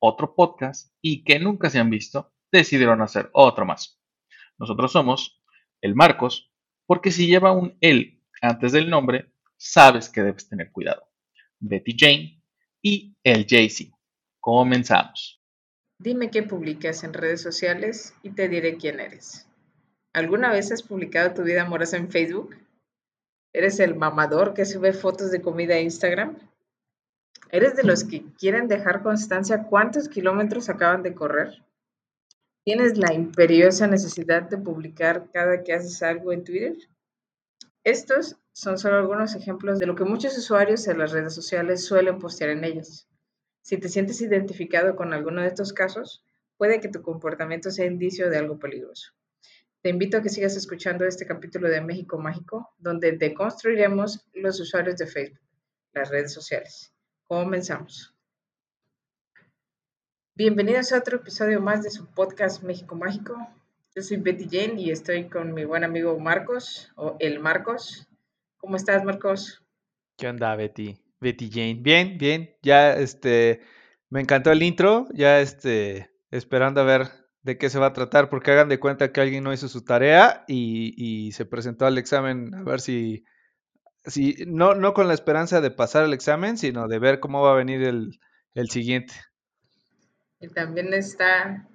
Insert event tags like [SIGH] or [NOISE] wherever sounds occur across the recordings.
otro podcast y que nunca se han visto, decidieron hacer otro más. Nosotros somos el Marcos, porque si lleva un él antes del nombre, sabes que debes tener cuidado. Betty Jane y el Jay-Z. Comenzamos. Dime qué publicas en redes sociales y te diré quién eres. ¿Alguna vez has publicado tu vida amorosa en Facebook? ¿Eres el mamador que sube fotos de comida a Instagram? ¿Eres de los que quieren dejar constancia cuántos kilómetros acaban de correr? ¿Tienes la imperiosa necesidad de publicar cada que haces algo en Twitter? Estos son solo algunos ejemplos de lo que muchos usuarios de las redes sociales suelen postear en ellas. Si te sientes identificado con alguno de estos casos, puede que tu comportamiento sea indicio de algo peligroso. Te invito a que sigas escuchando este capítulo de México Mágico, donde deconstruiremos los usuarios de Facebook, las redes sociales. Comenzamos. Bienvenidos a otro episodio más de su podcast México Mágico. Yo soy Betty Jane y estoy con mi buen amigo Marcos, o el Marcos. ¿Cómo estás, Marcos? ¿Qué onda, Betty? Betty Jane. Bien, bien. Ya, este, me encantó el intro. Ya, este, esperando a ver de qué se va a tratar, porque hagan de cuenta que alguien no hizo su tarea y, y se presentó al examen a ver si, si, no, no con la esperanza de pasar el examen, sino de ver cómo va a venir el, el siguiente. Y también está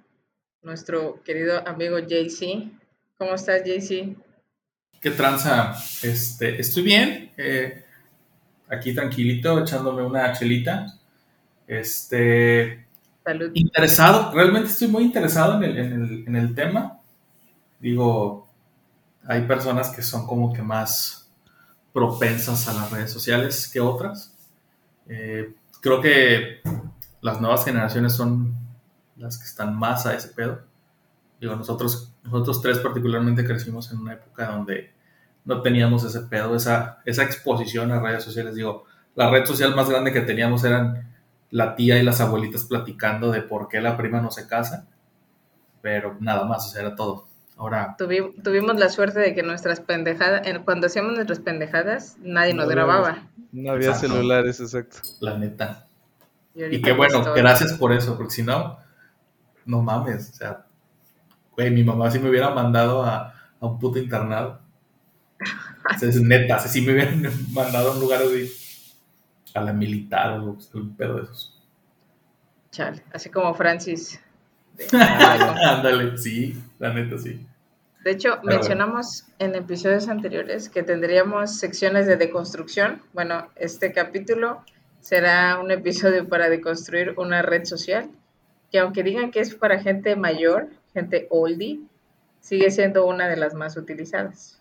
nuestro querido amigo JC. ¿Cómo estás, JC? ¿Qué tranza? Este, estoy bien. eh, aquí tranquilito, echándome una chelita. Este, Salud. interesado, realmente estoy muy interesado en el, en el- en el tema. Digo, hay personas que son como que más propensas a las redes sociales que otras. Eh, creo que las nuevas generaciones son las que están más a ese pedo. Digo, nosotros, nosotros tres particularmente crecimos en una época donde no teníamos ese pedo, esa, esa exposición a redes sociales. Digo, la red social más grande que teníamos eran la tía y las abuelitas platicando de por qué la prima no se casa, pero nada más, o sea, era todo. Ahora, Tuvi- tuvimos la suerte de que nuestras pendejadas, en- cuando hacíamos nuestras pendejadas, nadie nos No, grababa. No había Exacto. celulares, exacto. la neta. Y, Y qué bueno, todo- gracias por eso, porque si no, no mames, o sea, güey, mi mamá sí me hubiera mandado a, a un puto internado. [LAUGHS] O sea, es neta, si sí me hubieran [LAUGHS] mandado a un lugar así, a la militar o un pedo de esos. Chale, así como Francis. De, [LAUGHS] Ándale, sí, la neta sí. de hecho, mencionamos en episodios anteriores que tendríamos secciones de deconstrucción. Bueno, este capítulo será un episodio para deconstruir una red social que aunque digan que es para gente mayor, gente oldie, sigue siendo una de las más utilizadas.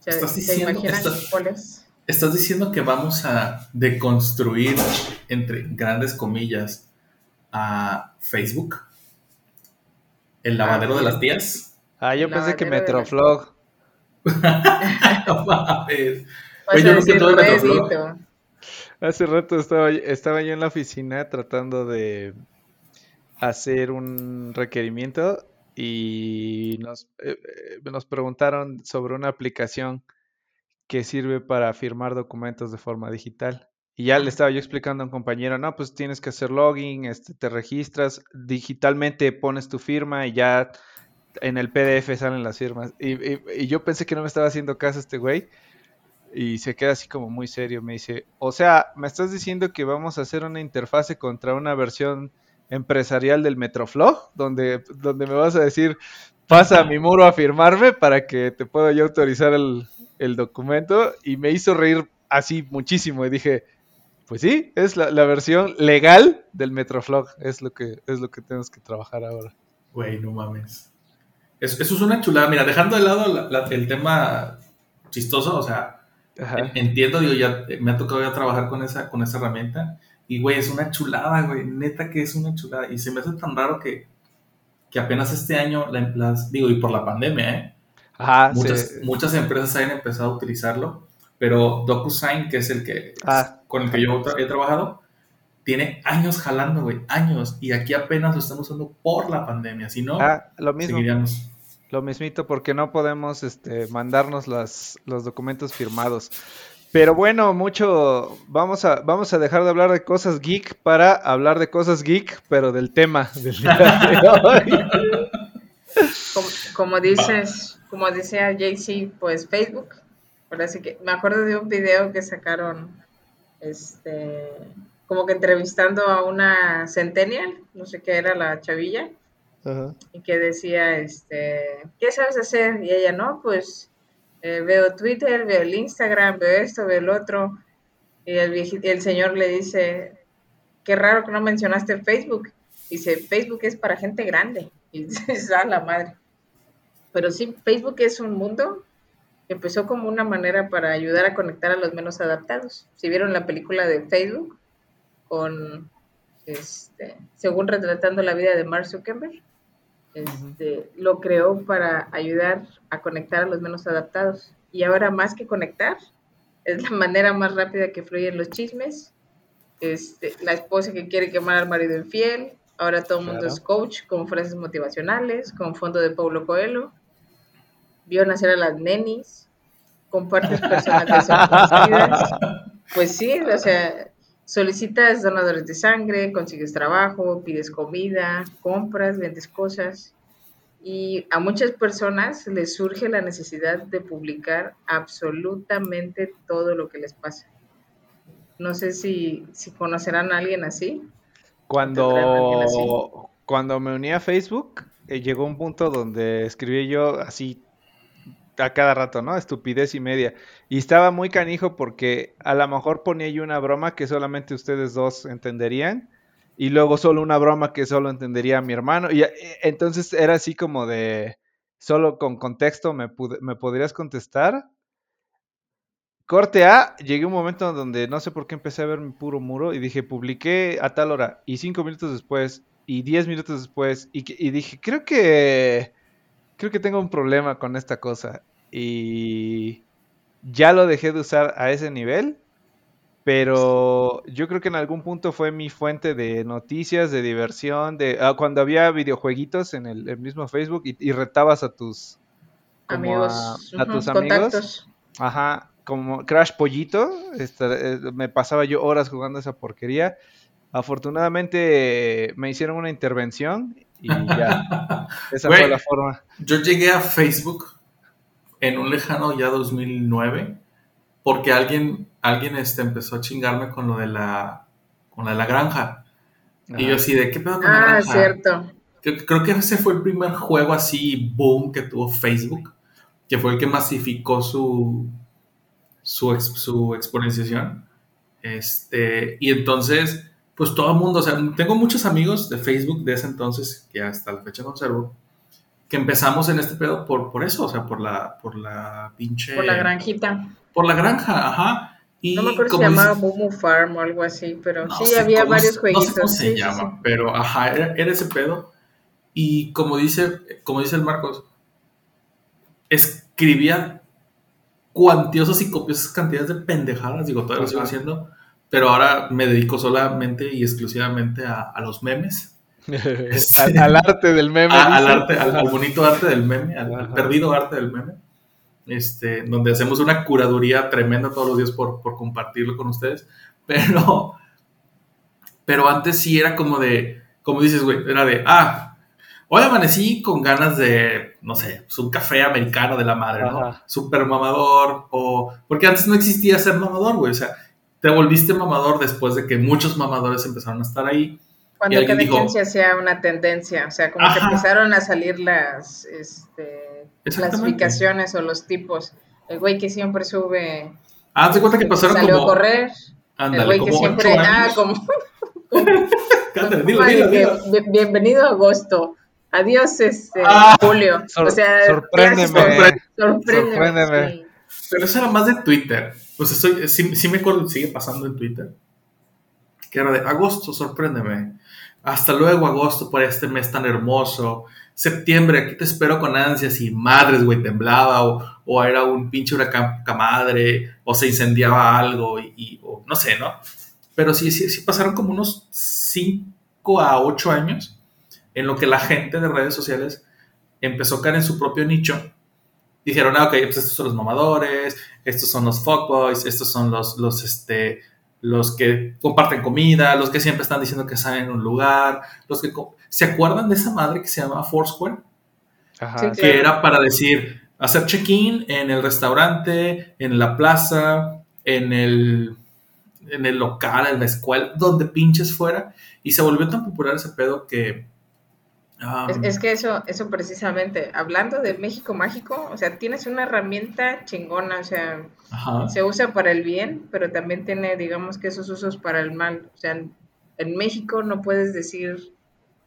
O sea, Estás ¿Se diciendo- imaginan estás-? ¿Estás diciendo que vamos a deconstruir, entre grandes comillas, a Facebook? ¿El lavadero de las tías? Ah, yo pensé que Metroflog. [LAUGHS] No mames. Yo Hace rato estaba, estaba yo en la oficina tratando de hacer un requerimiento y nos, eh, eh, nos preguntaron sobre una aplicación que sirve para firmar documentos de forma digital. Y ya le estaba yo explicando a un compañero, no, pues tienes que hacer login, este, te registras, digitalmente pones tu firma y ya en el PDF salen las firmas. Y, y- yo pensé que no me estaba haciendo caso este güey. Y se queda así como muy serio. Me dice, o sea, ¿me estás diciendo que vamos a hacer una interfase contra una versión empresarial del Metroflog? Donde, donde me vas a decir, pasa a mi muro a firmarme para que te pueda yo autorizar el, el documento. Y me hizo reír así muchísimo. Y dije, pues sí, es la, la versión legal del Metroflog. Es lo que, es lo que tenemos que trabajar ahora. Güey, no mames. Eso, eso es una chulada. Mira, dejando de lado la- la- el tema chistoso, o sea, Ajá. entiendo, digo, ya me ha tocado ya trabajar con esa, con esa herramienta Y, güey, es una chulada, güey. Neta que es una chulada. Y se me hace tan raro que, que apenas este año, la, las, digo, y por la pandemia, ¿eh? Ajá, muchas, sí. muchas empresas hayan empezado a utilizarlo, pero DocuSign, que es el que Ah. con el que yo tra- he trabajado, tiene años jalando, güey, años. Y aquí apenas lo estamos usando por la pandemia. Si no, Ah, lo mismo. seguiríamos. Lo mismito, porque no podemos este, mandarnos las, los documentos firmados. Pero bueno, mucho. Vamos a, vamos a dejar de hablar de cosas geek para hablar de cosas geek, pero del tema del día de hoy. [LAUGHS] Como, como dices, como decía JC, pues Facebook. Ahora sí que me acuerdo de un video que sacaron, este, como que entrevistando a una centennial, no sé qué era la chavilla, Ajá. y que decía, este, ¿qué sabes hacer? Y ella, no, pues eh, veo Twitter, veo el Instagram, veo esto, veo el otro. Y el, el señor le dice, qué raro que no mencionaste Facebook. Dice, Facebook es para gente grande. Y [LAUGHS] dices, a la madre. Pero sí, Facebook es un mundo empezó como una manera para ayudar a conectar a los menos adaptados. Si vieron la película de Facebook, con, este, según retratando la vida de Mark Zuckerberg, este, lo creó para ayudar a conectar a los menos adaptados. Y ahora más que conectar, es la manera más rápida que fluyen los chismes. Este, la esposa que quiere quemar al marido infiel, ahora todo el mundo es coach con frases motivacionales, con fondo de Paulo Coelho. Vio nacer a las nenis, compartes personas. Pues sí, o sea, solicitas donadores de sangre, consigues trabajo, pides comida, compras, vendes cosas. Y a muchas personas les surge la necesidad de publicar absolutamente todo lo que les pasa. No sé si, si conocerán a alguien así. Cuando, cuando me uní a Facebook, eh, llegó un punto donde escribí yo así a cada rato, ¿no? Estupidez y media. Y estaba muy canijo porque a lo mejor ponía yo una broma que solamente ustedes dos entenderían. Y luego solo una broma que solo entendería mi hermano. Y eh, entonces era así como de, solo con contexto me, me podrías contestar. Corte A, llegué a un momento donde no sé por qué empecé a ver mi puro muro y dije, publiqué a tal hora y cinco minutos después y diez minutos después y dije, creo que creo que tengo un problema con esta cosa y ya lo dejé de usar a ese nivel, pero yo creo que en algún punto fue mi fuente de noticias, de diversión, de ah, cuando había videojueguitos en el, el mismo Facebook y, y retabas a tus Amigos, a, tus amigos. Ajá, como Crash Pollito, este, eh, me pasaba yo horas jugando esa porquería. Afortunadamente me hicieron una intervención y ya, [LAUGHS] esa fue la forma. Yo llegué a Facebook en un lejano ya 2009 porque alguien, alguien este, empezó a chingarme con lo de la, con lo de la granja. Y yo así de, ¿qué pedo con la Ah, cierto. Creo, creo que ese fue el primer juego así boom que tuvo Facebook, que fue el que masificó su, su, su exponenciación. Este, y entonces, pues todo el mundo, o sea, tengo muchos amigos de Facebook de ese entonces, que hasta la fecha conservo, que empezamos en este pedo por, por eso, o sea, por la, por la pinche... Por la granjita. Por la granja, ajá. Y No me acuerdo si se llamaba Mumu Farm o algo así, pero no sí sé había varios jueguitos. No sé cómo se sí, llama, sí. pero ajá, era, era ese pedo. Y como dice, como dice el Marcos, escribía cuantiosas y copiosas cantidades de pendejadas, digo, todavía lo sigo haciendo, pero ahora me dedico solamente y exclusivamente a, a los memes, [LAUGHS] al, al arte del meme. a- al dice. arte, al, al bonito arte del meme, al, al perdido arte del meme, este, donde hacemos una curaduría tremenda todos los días por, por compartirlo con ustedes, pero, pero antes sí era como de, como dices, güey, era de, ah, hoy amanecí con ganas de, no sé, pues un café americano de la madre, ¿no? Ajá. Super mamador, o, porque antes no existía ser mamador, güey, o sea, te volviste mamador después de que muchos mamadores empezaron a estar ahí. Cuando cada dijo- quien se hacía una tendencia, o sea, como que empezaron a salir las este, clasificaciones o los tipos. El güey que siempre sube, Ah, te cuenta que pasaron salió como, a correr. el ándale, güey que siempre, ah, como, [LAUGHS] Ándale, dilo, como dilo, de que, dilo. "Bien- bienvenido a agosto. Adiós, este, Ah, Julio. sor- o sea, sorpréndeme. clásico, sorpréndeme. Sorpréndeme. sí. Pero eso era más de Twitter. O sea, soy- sí, sí me acuerdo, sigue pasando en Twitter. que era de agosto, sorpréndeme. Hasta luego, agosto, por este mes tan hermoso. Septiembre, aquí te espero con ansias y madres, güey, temblaba o, o era un pinche huracán madre o se incendiaba algo y, no sé, ¿no? Pero sí, sí, sí pasaron como unos 5 a 8 años en lo que la gente de redes sociales empezó a caer en su propio nicho. Dijeron, ah, ok, pues estos son los mamadores, estos son los fuckboys, estos son los, los, este, los que comparten comida, los que siempre están diciendo que están en un lugar, los que... ¿Se acuerdan de esa madre que se llamaba Foursquare? Ajá, Sí, que era para decir, hacer check-in en el restaurante, en la plaza, en el, en el local, en la escuela, donde pinches fuera. Y se volvió tan popular ese pedo que... um, Es, es que eso, eso precisamente, hablando de México mágico, o sea, tienes una herramienta chingona, o sea, ajá. se usa para el bien, pero también tiene, digamos que esos usos para el mal. O sea, en, en México no puedes decir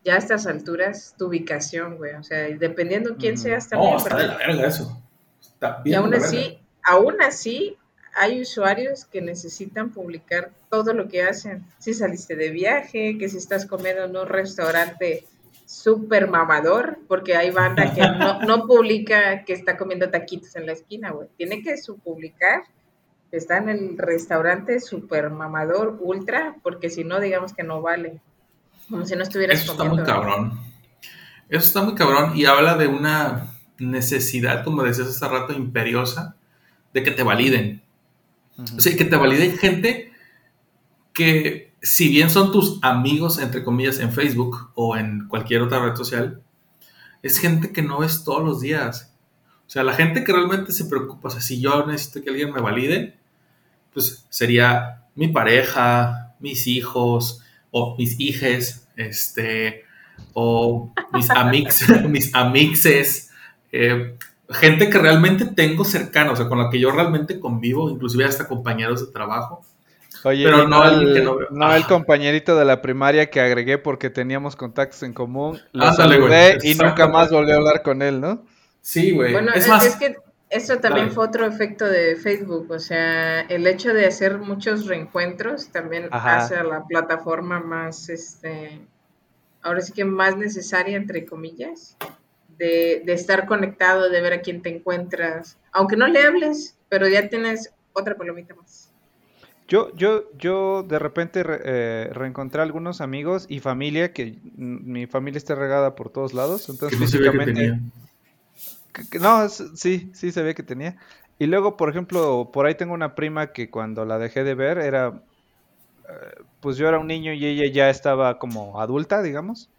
ya a estas alturas tu ubicación, güey. O sea, dependiendo quién Ujú. seas también. No, está de la verga eso. Está y bien aún así, aún así, hay usuarios que necesitan publicar todo lo que hacen. Si saliste de viaje, que si estás comiendo en un restaurante súper mamador, porque hay banda que [LAUGHS] no, no publica que está comiendo taquitos en la esquina, güey. Tiene que publicar que está en el restaurante súper mamador, ultra, porque si no, digamos que no vale. Como si no estuvieras Eso está muy comiendo. cabrón. Eso está muy cabrón y habla de una necesidad, como decías hace rato, imperiosa, de que te validen. Ujú. O sea, que te valide gente que, si bien son tus amigos, entre comillas, en Facebook o en cualquier otra red social, es gente que no ves todos los días. O sea, la gente que realmente se preocupa, o sea, si yo necesito que alguien me valide, pues sería mi pareja, mis hijos o mis hijes, este, o mis amix, [LAUGHS] [LAUGHS] mis amixes, eh, gente que realmente tengo cercana, o sea, con la que yo realmente convivo, inclusive hasta compañeros de trabajo. Oye, Pero no el, que no veo. no el Ah. compañerito de la primaria que agregué porque teníamos contactos en común, lo saludé y nunca más volví a hablar con él, ¿no? Sí, güey. Bueno, es es, más, es que eso también Dale. fue otro efecto de Facebook, o sea, el hecho de hacer muchos reencuentros también Ajá. hace a la plataforma más, este, ahora sí que más necesaria, entre comillas, de, de estar conectado, de ver a quién te encuentras, aunque no le hables, pero ya tienes otra palomita más. Yo, yo, yo de repente re- eh, reencontré algunos amigos y familia, que mi familia está regada por todos lados, entonces físicamente... no, sí, sí se ve que tenía. Y luego, por ejemplo, por ahí tengo una prima que cuando la dejé de ver era, eh, pues yo era un niño y ella ya estaba como adulta, digamos.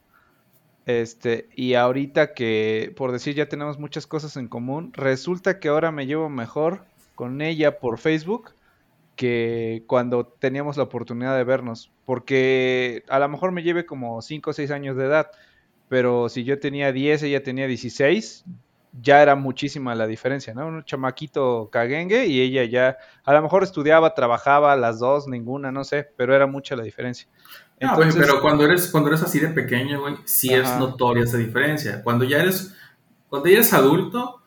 Este, y ahorita que, por decir, ya tenemos muchas cosas en común, resulta que ahora me llevo mejor con ella por Facebook que cuando teníamos la oportunidad de vernos. Porque a lo mejor me lleve como 5 o 6 años de edad, pero si yo tenía 10, ella tenía 16, ya era muchísima la diferencia, ¿no? Un chamaquito caguengue y ella ya, a lo mejor estudiaba, trabajaba, las dos, ninguna, no sé, pero era mucha la diferencia. Güey, Entonces, pero cuando eres, cuando eres así de pequeño, güey, sí es notoria esa diferencia. Cuando ya eres, cuando ya eres adulto,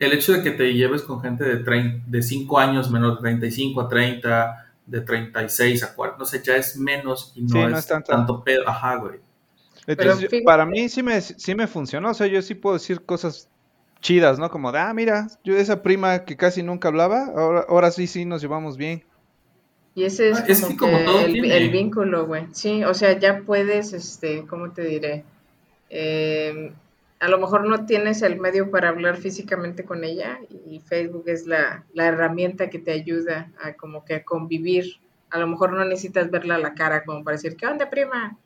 el hecho de que te lleves con gente de, trein- de 5 años menos de 35 a 30, de 36 a 40, no sé, ya es menos y no, Sí, es, no es tanto. tanto pedo. Ajá, güey. Entonces, Pero para mí sí me, sí me funcionó, o sea, yo sí puedo decir cosas chidas, ¿no? Como de, ah, mira, yo esa prima que casi nunca hablaba, ahora, ahora sí, sí nos llevamos bien. Y ese es, Ah, es como que como que todo el, el vínculo, güey. Sí, o sea, ya puedes, este, ¿cómo te diré? Eh, a lo mejor no tienes el medio para hablar físicamente con ella y Facebook es la, la herramienta que te ayuda a como que a convivir. A lo mejor no necesitas verla a la cara como para decir, ¿qué onda, prima?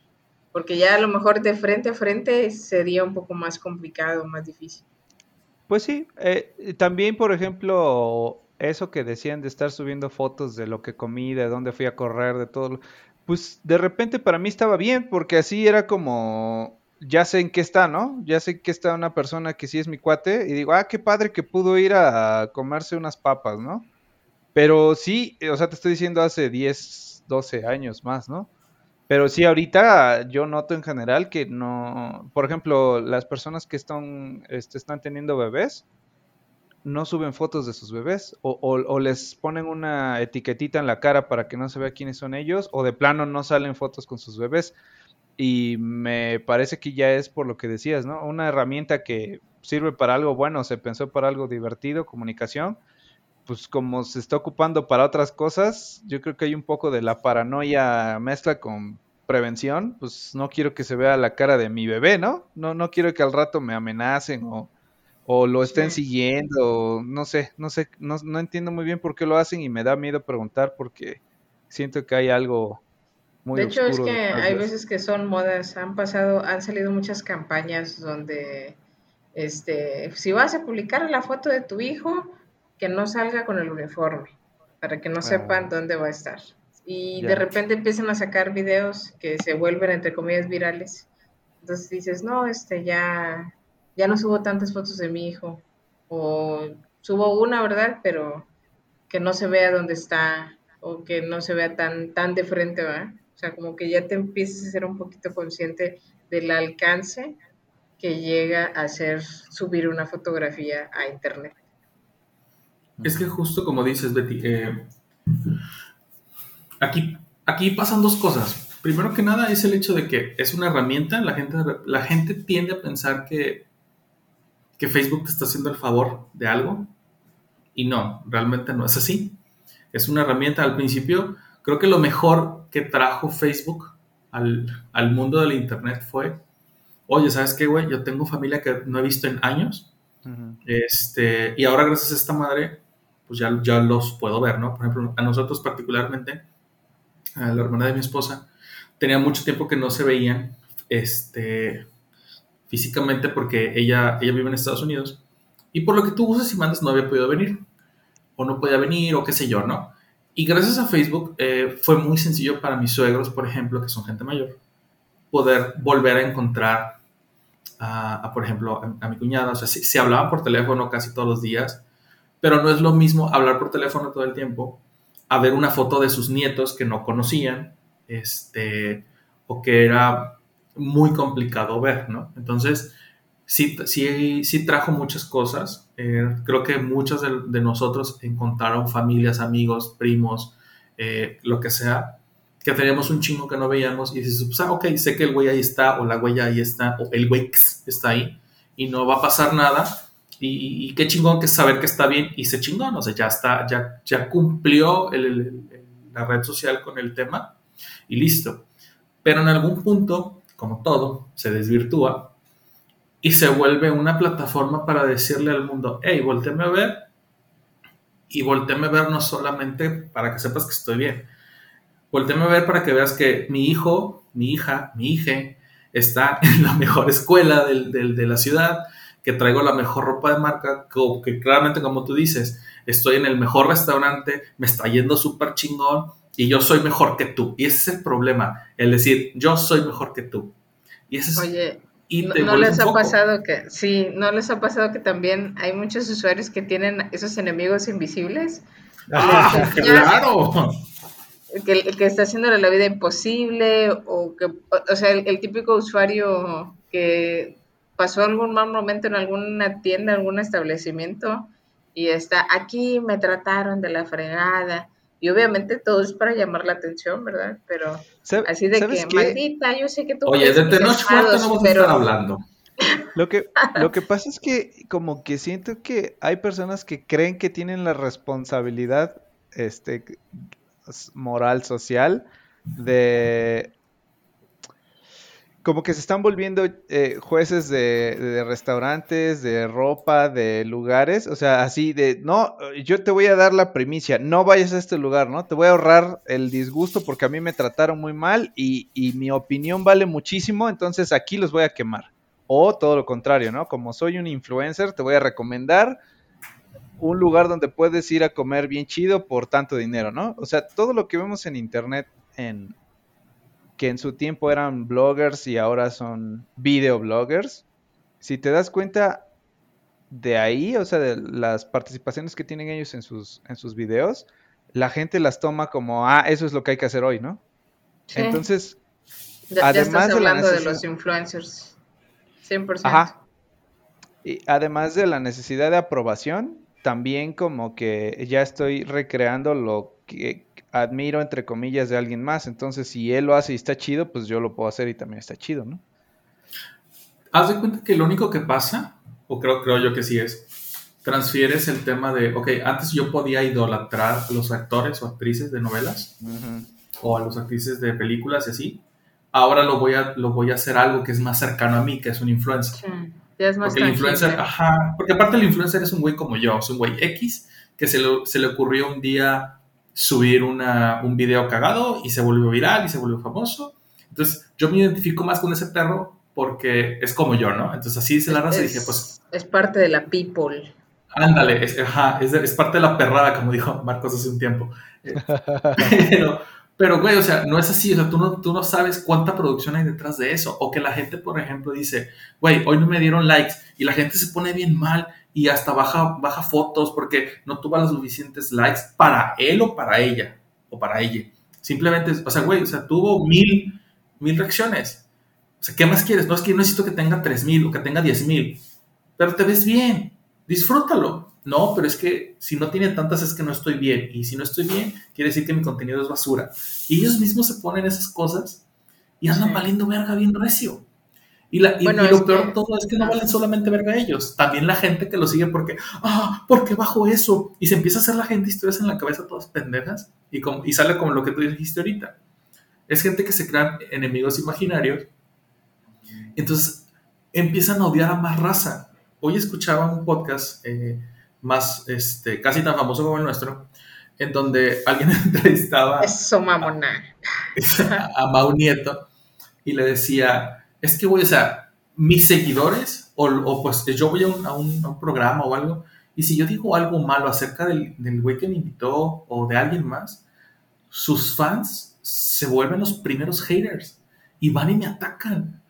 Porque ya a lo mejor de frente a frente sería un poco más complicado, más difícil. Pues sí, eh, también, por ejemplo, eso que decían de estar subiendo fotos de lo que comí, de dónde fui a correr, de todo, pues de repente para mí estaba bien, porque así era como, ya sé en qué está, ¿no? Ya sé que está una persona que sí es mi cuate, y digo, ah, qué padre que pudo ir a comerse unas papas, ¿no? Pero sí, o sea, te estoy diciendo hace 10, 12 años más, ¿no? Pero sí, ahorita yo noto en general que no, por ejemplo, las personas que están, este, están teniendo bebés, no suben fotos de sus bebés o, o- o les ponen una etiquetita en la cara para que no se vea quiénes son ellos o de plano no salen fotos con sus bebés. Y me parece que ya es por lo que decías, ¿no? Una herramienta que sirve para algo bueno, se pensó para algo divertido, comunicación, pues como se está ocupando para otras cosas, yo creo que hay un poco de la paranoia mezcla con prevención, pues no quiero que se vea la cara de mi bebé, ¿no? No, no quiero que al rato me amenacen o, o lo estén Sí. siguiendo, o no sé, no sé, no, no entiendo muy bien por qué lo hacen y me da miedo preguntar porque siento que hay algo muy De hecho, es que hay veces que son modas, han pasado, han salido muchas campañas donde, este, si vas a publicar la foto de tu hijo, que no salga con el uniforme, para que no sepan dónde va a estar. Y de repente empiezan a sacar videos que se vuelven, entre comillas, virales. Entonces dices, no, este, ya, ya no subo tantas fotos de mi hijo. O subo una, ¿verdad? Pero que no se vea dónde está o que no se vea tan, tan de frente, ¿verdad? O sea, como que ya te empieces a ser un poquito consciente del alcance que llega a ser subir una fotografía a internet. Es que justo como dices, Betty, eh, aquí, aquí pasan dos cosas. Primero que nada es el hecho de que es una herramienta, la gente, la gente tiende a pensar que, que Facebook te está haciendo el favor de algo y no, realmente no es así. Es una herramienta al principio, creo que lo mejor que trajo Facebook al, al mundo del Internet fue, oye, ¿sabes qué, güey? Yo tengo familia que no he visto en años Ujú. este, y ahora gracias a esta madre, pues ya, ya los puedo ver, ¿no? Por ejemplo, a nosotros particularmente, a la hermana de mi esposa, tenía mucho tiempo que no se veían este, físicamente porque ella, ella vive en Estados Unidos y por lo que tú usas y mandas no había podido venir o no podía venir o qué sé yo, ¿no? Y gracias a Facebook eh, fue muy sencillo para mis suegros, por ejemplo, que son gente mayor, poder volver a encontrar a, por ejemplo, a, a mi cuñada. O sea, se, se hablaban por teléfono casi todos los días, pero no es lo mismo hablar por teléfono todo el tiempo a ver una foto de sus nietos que no conocían, este, o que era muy complicado ver, ¿no? Entonces, sí, sí, sí trajo muchas cosas. Eh, creo que muchos de, nosotros encontraron familias, amigos, primos, eh, lo que sea, que teníamos un chingo que no veíamos y dices, pues, ah, ok, sé que el güey ahí está, o la güey ahí está, o el güey está ahí, y no va a pasar nada. Y, y, qué chingón que saber que está bien y se chingón, o sea, ya está, ya, ya cumplió la red social con el tema y listo. Pero en algún punto, como todo, se desvirtúa y se vuelve una plataforma para decirle al mundo, hey, volteame a ver y volteame a ver no solamente para que sepas que estoy bien, volteame a ver para que veas que mi hijo, mi hija, mi hija está [LAUGHS] en la mejor escuela de la ciudad, que traigo la mejor ropa de marca, que, claramente como tú dices, estoy en el mejor restaurante, me está yendo súper chingón y yo soy mejor que tú. Y ese es el problema, el decir, yo soy mejor que tú. Y ese es... Y no, no les ha pasado que, sí, no les ha pasado que también hay muchos usuarios que tienen esos enemigos invisibles. ¡Ah, claro! Que, que está haciéndole la vida imposible, o que, o sea, el, el típico usuario que pasó algún mal momento en alguna tienda, algún establecimiento, y está, aquí me trataron de la fregada. Y obviamente todo es para llamar la atención, ¿verdad? Pero así de que, qué? maldita, yo sé que tú... Oye, de Tenochtitlan no vamos pero... a estar hablando. [LAUGHS] Lo que, lo que pasa es que como que siento que hay personas que creen que tienen la responsabilidad este, moral, social, de como que se están volviendo eh, jueces de, de, restaurantes, de ropa, de lugares, o sea, así de, no, yo te voy a dar la primicia, no vayas a este lugar, ¿no? Te voy a ahorrar el disgusto porque a mí me trataron muy mal y, y mi opinión vale muchísimo, entonces aquí los voy a quemar. O todo lo contrario, ¿no? Como soy un influencer, te voy a recomendar un lugar donde puedes ir a comer bien chido por tanto dinero, ¿no? O sea, todo lo que vemos en internet en que en su tiempo eran bloggers y ahora son videobloggers. Si te das cuenta de ahí, o sea, de las participaciones que tienen ellos en sus, en sus videos, la gente las toma como, ah, eso es lo que hay que hacer hoy, ¿no? Sí. Entonces, ya, además ya estás hablando de, de, los influencers, 100%. Ajá. Y además de la necesidad de aprobación, también como que ya estoy recreando lo que admiro, entre comillas, de alguien más. Entonces, si él lo hace y está chido, pues yo lo puedo hacer y también está chido, ¿no? Haz de cuenta que lo único que pasa, o creo, creo yo que sí es, transfieres el tema de, ok, antes yo podía idolatrar a los actores o actrices de novelas o a los actrices de películas y así. Ahora lo voy, a, lo voy a hacer algo que es más cercano a mí, que es un influencer. Ya es más Porque el influencer, ajá, porque aparte el influencer es un güey como yo, es un güey X que se le, se le ocurrió un día subir una, un video cagado y se volvió viral y se volvió famoso. Entonces yo me identifico más con ese perro porque es como yo, ¿no? Entonces así dice la raza y dije, pues es parte de la people. ándale, es, ajá, es, de- es parte de la perrada, como dijo Marcos hace un tiempo. Eh, [LAUGHS] [LAUGHS] Pero, pero, güey, o sea, no es así, o sea, tú no, tú no sabes cuánta producción hay detrás de eso. O que la gente, por ejemplo, dice, güey, hoy no me dieron likes y la gente se pone bien mal y hasta baja, baja fotos porque no tuvo las suficientes likes para él o para ella o para ella. Simplemente, o sea, güey, o sea, tuvo mil, mil reacciones. O sea, ¿qué más quieres? No es que yo necesito que tenga tres mil o que tenga diez mil, pero te ves bien, disfrútalo. No, pero es que si no tiene tantas es que no estoy bien. Y si no estoy bien, quiere decir que mi contenido es basura. Y ellos mismos se ponen esas cosas y andan valiendo verga bien recio. Y, la, y- Bueno, y lo peor de todo es que no valen solamente verga ellos. También la gente que lo sigue porque, ah, ¿por qué bajo eso? Y se empieza a hacer la gente historias en la cabeza todas pendejas y, como, y sale como lo que tú dijiste ahorita. Es gente que se crean enemigos imaginarios. Entonces empiezan a odiar a más raza. Hoy escuchaba un podcast eh, más, este, casi tan famoso como el nuestro, en donde alguien [LAUGHS] entrevistaba Eso, a Mau Nieto y le decía, es que voy, o sea, mis seguidores, o, o pues yo voy a un, a un- a un programa o algo, y si yo digo algo malo acerca del, del güey que me invitó o de alguien más, sus fans se vuelven los primeros haters y van y me atacan.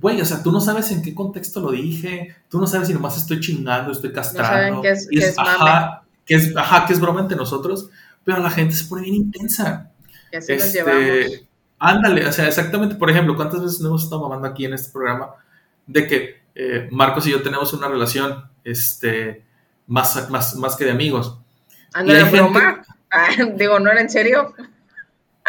Güey, o sea, tú no sabes en qué contexto lo dije, tú no sabes si nomás estoy chingando, estoy castrando. saben que es- y que es mame. ajá, que es, ajá, que es broma entre nosotros, pero la gente se pone bien intensa. Y así nos Este, llevamos. Ándale, o sea, exactamente, por ejemplo, ¿cuántas veces no hemos estado mamando aquí en este programa de que eh, Marcos y yo tenemos una relación este, más, más, más que de amigos? Ah, y ¿no hay era gente- broma? Ah, [LAUGHS] digo, ¿no era en serio?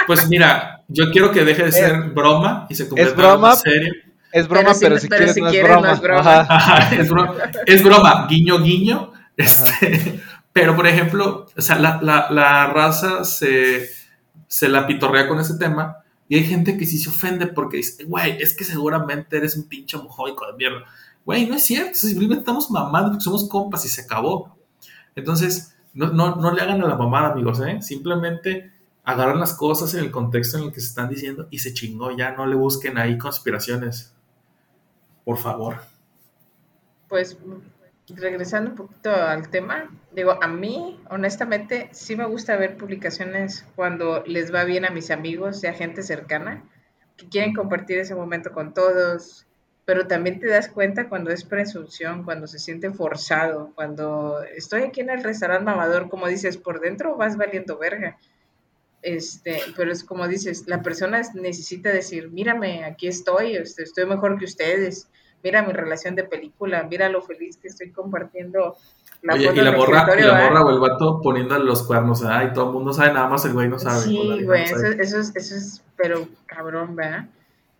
Pues mira, yo quiero que deje de ser broma y se convierta en serio. Es broma, Pero pero, si- pero quieres, si no, quieres, es no broma. es broma. Ajá. Ajá, [LAUGHS] es, broma, es broma, guiño, guiño. Este, pero, por ejemplo, o sea, la, la, la raza se, se la pitorrea con ese tema y hay gente que sí se ofende porque dice, güey, es que seguramente eres un pinche homofóbico de mierda. Güey, no es cierto, simplemente estamos mamando porque somos compas y se acabó. Entonces, no, no, no le hagan a la mamada, amigos, ¿eh? Simplemente agarran las cosas en el contexto en el que se están diciendo y se chingó, ya no le busquen ahí conspiraciones. Por favor. Pues regresando un poquito al tema, digo, a mí honestamente sí me gusta ver publicaciones cuando les va bien a mis amigos y a gente cercana que quieren compartir ese momento con todos, pero también te das cuenta cuando es presunción, cuando se siente forzado, cuando estoy aquí en el restaurante mamador, como dices, por dentro vas valiendo verga. Este, pero es como dices, la persona necesita decir, mírame, aquí estoy, este, estoy mejor que ustedes, mira mi relación de película, mira lo feliz que estoy compartiendo la Oye, y la morra, y la ¿eh? morra o el vato poniéndole los cuernos, ¿verdad? Y todo el mundo sabe, nada más el güey no sabe. Sí, güey, eso, es, eso es, pero cabrón, ¿verdad?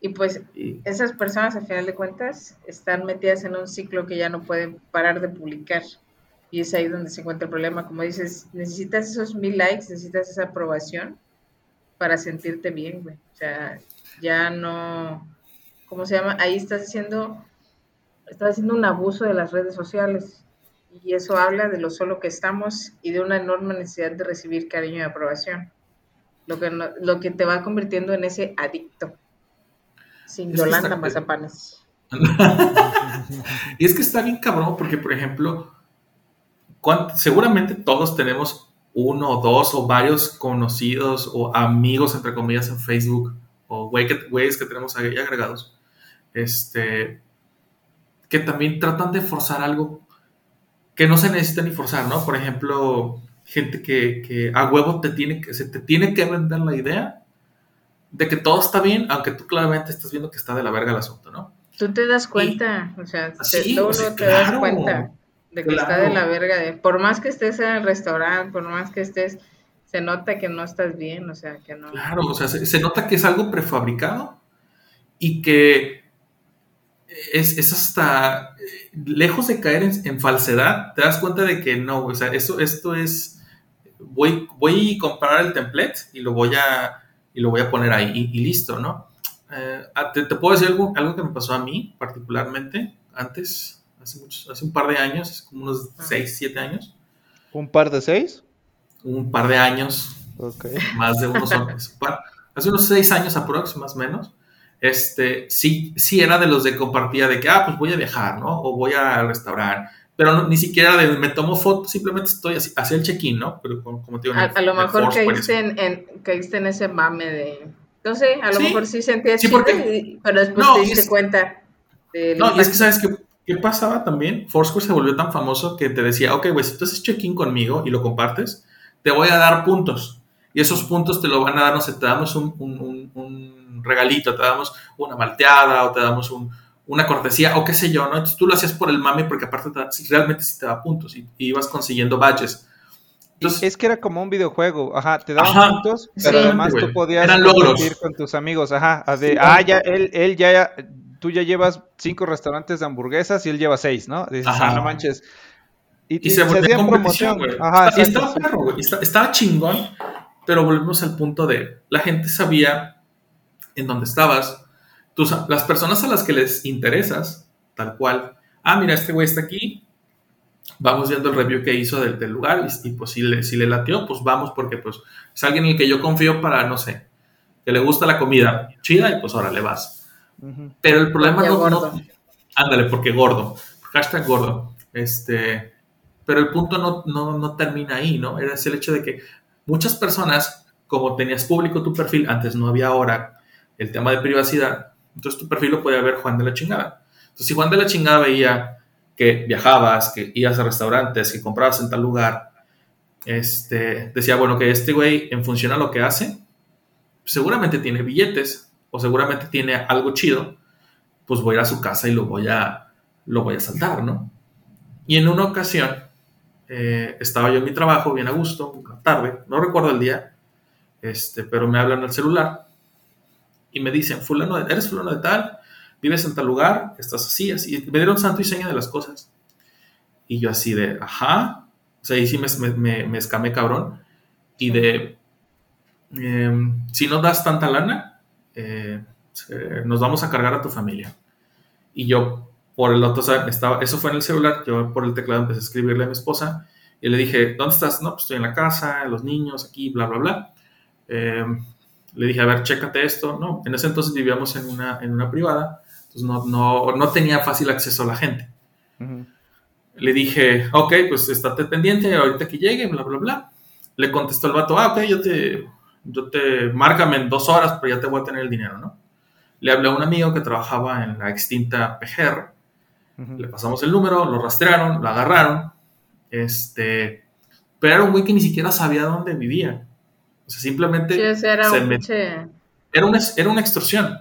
Y pues esas personas, al final de cuentas, están metidas en un ciclo que ya no pueden parar de publicar. Y es ahí donde se encuentra el problema. Como dices, necesitas esos mil likes, necesitas esa aprobación para sentirte bien, güey. O sea, ya no, ¿cómo se llama? Ahí estás haciendo, estás haciendo un abuso de las redes sociales. Y eso habla de lo solo que estamos y de una enorme necesidad de recibir cariño y aprobación. Lo que, no- lo que te va convirtiendo en ese adicto. Sin Es Yolanda Mazapanes. [LAUGHS] y es que está bien cabrón porque, por ejemplo, seguramente todos tenemos uno o dos o varios conocidos o amigos, entre comillas, en Facebook o güeyes que tenemos ahí agregados, este, que también tratan de forzar algo que no se necesita ni forzar, ¿no? Por ejemplo, gente que, que a huevo te tiene que, se te tiene que vender la idea de que todo está bien, aunque tú claramente estás viendo que está de la verga el asunto, ¿no? Tú te das cuenta, o sea, Sí, tú o sea, te das cuenta. De que está de la verga. De, por más que estés en el restaurante, por más que estés, se nota que no estás bien, o sea, que no. Claro, o sea, se, se nota que es algo prefabricado y que es, es hasta eh, lejos de caer en, en falsedad, te das cuenta de que no, o sea, eso, esto es, voy, voy a comprar el template y lo voy a, y lo voy a poner ahí y, y listo, ¿no? Eh, ah, te, te puedo decir algo, algo que me pasó a mí particularmente antes, hace, muchos, hace un par de años, hace como unos 6, 7 años, ¿Un par de seis? un par de años, Ok. [LAUGHS] más de unos años, hace unos 6 años aprox, más o menos, este, sí, sí era de los de compartía de que, ah, pues voy a viajar, ¿no? O voy al restaurante, pero no- ni siquiera de me tomo fotos, simplemente estoy así, hacía el check-in, ¿no? Pero como, como te digo, A, el- a lo mejor caíste en, en- caíste en ese mame de. No sé, a lo Sí, mejor sí sentías sí, chido, porque- y- pero después No, te diste es- cuenta. No, y es que sabes qué, qué pasaba también. Foursquare se volvió tan famoso que te decía, ok, güey, si tú haces check-in conmigo y lo compartes, te voy a dar puntos. Y esos puntos te lo van a dar, no sé, te damos un, un- un- regalito, te damos una malteada o te damos un- una cortesía o qué sé yo, ¿no? Entonces tú lo hacías por el mame porque aparte te realmente sí te da puntos y, y ibas consiguiendo badges. Entonces, Es que era como un videojuego, ajá, te daban Ajá. puntos, pero además tú podías compartir con tus amigos, ajá, de, Sí. ah, ya, él, él ya, tú ya llevas cinco restaurantes de hamburguesas y él lleva seis, ¿no? Dices, Ajá. ah, no manches. Y, Y se volvió competición, promoción. güey. Y estaba perro, güey. Estaba chingón, pero volvemos al punto de la gente sabía en dónde estabas. Tus, las personas a las que les interesas, tal cual. Ah, mira, este güey está aquí. Vamos viendo el review que hizo del, del lugar y, y, pues si le, si le latió, pues vamos porque pues es alguien en el que yo confío para, no sé, que le gusta la comida chida y pues ahora le vas. Pero el problema no, gordo. no- Ándale, porque gordo. Hashtag gordo. Este. Pero el punto no, no, no termina ahí, ¿no? Era ese el hecho de que muchas personas, como tenías público tu perfil, antes no había ahora el tema de privacidad, entonces tu perfil lo podía ver Juan de la chingada. Entonces, si Juan de la chingada veía que viajabas, que ibas a restaurantes, que comprabas en tal lugar, este, decía, bueno, que este güey, en función a lo que hace, seguramente tiene billetes o seguramente tiene algo chido, pues voy a ir a su casa y lo voy a, lo voy a saltar, ¿no? Y en una ocasión, eh, estaba yo en mi trabajo, bien a gusto, tarde, no recuerdo el día, este, pero me hablan al celular y me dicen, fulano, de- eres fulano de tal, vives en tal lugar, estás así, así. Me dieron santo y seña de las cosas. Y yo así de, ajá. O sea, ahí sí me, me, me- me escamé cabrón. Y de, em, si no das tanta lana, eh, eh, nos vamos a cargar a tu familia. Y yo, por el otro, o sea, estaba, eso fue en el celular, yo por el teclado empecé a escribirle a mi esposa y le dije, ¿dónde estás? No, pues estoy en la casa, los niños aquí, bla, bla, bla. Em, le dije, a ver, chécate esto. No, en ese entonces vivíamos en una, en una privada, entonces no, no, no tenía fácil acceso a la gente. Ujú. Le dije, ok, pues estate pendiente, ahorita que llegue, bla, bla, bla. Le contestó el vato, ah, ok, yo te, yo te, márcame en dos horas, pero ya te voy a tener el dinero, ¿no? Le hablé a un amigo que trabajaba en la extinta PGR, le pasamos el número, lo rastrearon, lo agarraron, este, pero era un güey que ni siquiera sabía dónde vivía. O sea, simplemente Sí, era se un era una, era una extorsión.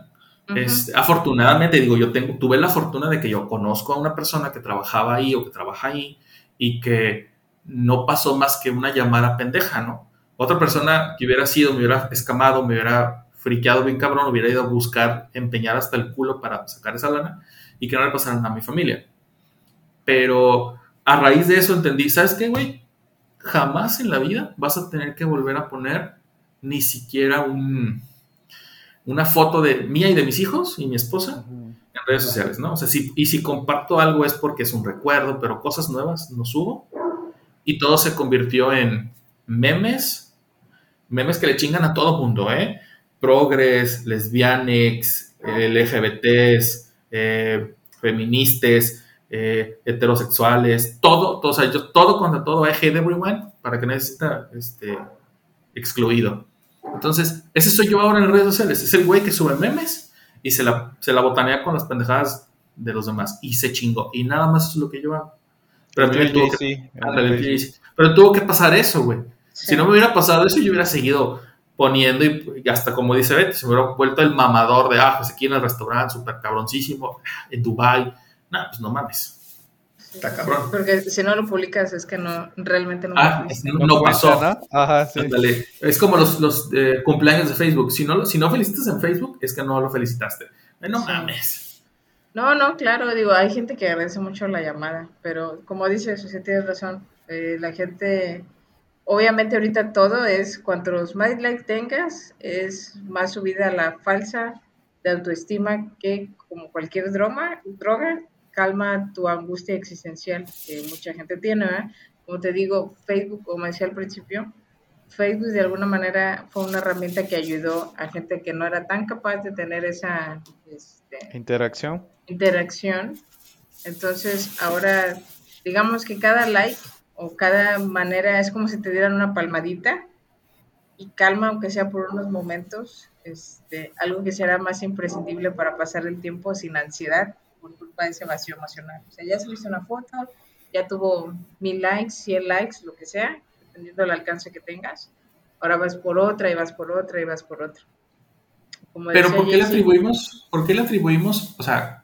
Este, afortunadamente, digo, yo tengo, tuve la fortuna de que yo conozco a una persona que trabajaba ahí o que trabaja ahí y que no pasó más que una llamada pendeja, ¿no? Otra persona que hubiera sido, me hubiera escamado, me hubiera friqueado bien cabrón, hubiera ido a buscar, empeñar hasta el culo para sacar esa lana y que no le pasaran a mi familia. Pero a raíz de eso entendí, ¿sabes qué, güey? Jamás en la vida vas a tener que volver a poner ni siquiera un, una foto de mía y de mis hijos y mi esposa en redes sociales, ¿no? O sea, si, y si comparto algo es porque es un recuerdo, pero cosas nuevas no subo. Y todo se convirtió en memes, memes que le chingan a todo mundo, ¿eh? Progres, lesbianex, LGBTs, eh, feministas, eh, heterosexuales, todo, todo, o sea, yo todo contra todo, I hate everyone, para que sienta este, excluido. Entonces, ese soy yo ahora en redes sociales, es el güey que sube memes y se la, se la botanea con las pendejadas de los demás y se chingó. Y nada más es lo que yo hago. Pero El tuvo que, ándale. TLC. Pero tuvo que pasar eso, güey. Sí. Si no me hubiera pasado eso, yo hubiera seguido poniendo y, y hasta como dice Betty, se me hubiera vuelto el mamador de, ah, pues aquí en el restaurante, súper cabroncísimo, en Dubai. Nah, pues no mames. Está cabrón. Porque si no lo publicas es que no, realmente no Ah, no, pasó. ¿no? Ajá, sí. Ándale. Es como los, los eh, cumpleaños de Facebook. Si no, lo- si no felicitas en Facebook, es que no lo felicitaste. Eh, No Sí. mames. No, no, claro, digo, hay gente que agradece mucho la llamada, pero como dices, sea, tienes razón, eh, la gente, obviamente ahorita todo es, cuantos más like tengas, es más subida la falsa de autoestima que como cualquier droga, droga calma tu angustia existencial que mucha gente tiene, ¿verdad? Como te digo, Facebook, como decía al principio, Facebook de alguna manera fue una herramienta que ayudó a gente que no era tan capaz de tener esa... Este, Interacción. interacción. Entonces, ahora, digamos que cada like o cada manera es como si te dieran una palmadita y calma, aunque sea por unos momentos, este, algo que será más imprescindible para pasar el tiempo sin ansiedad por culpa de ese vacío emocional. O sea, ya subiste una foto, ya tuvo mil likes, cien likes, lo que sea, dependiendo del alcance que tengas. Ahora vas por otra y vas por otra y vas por otra. Como Pero ¿por qué le atribuimos, por qué le atribuimos, o sea,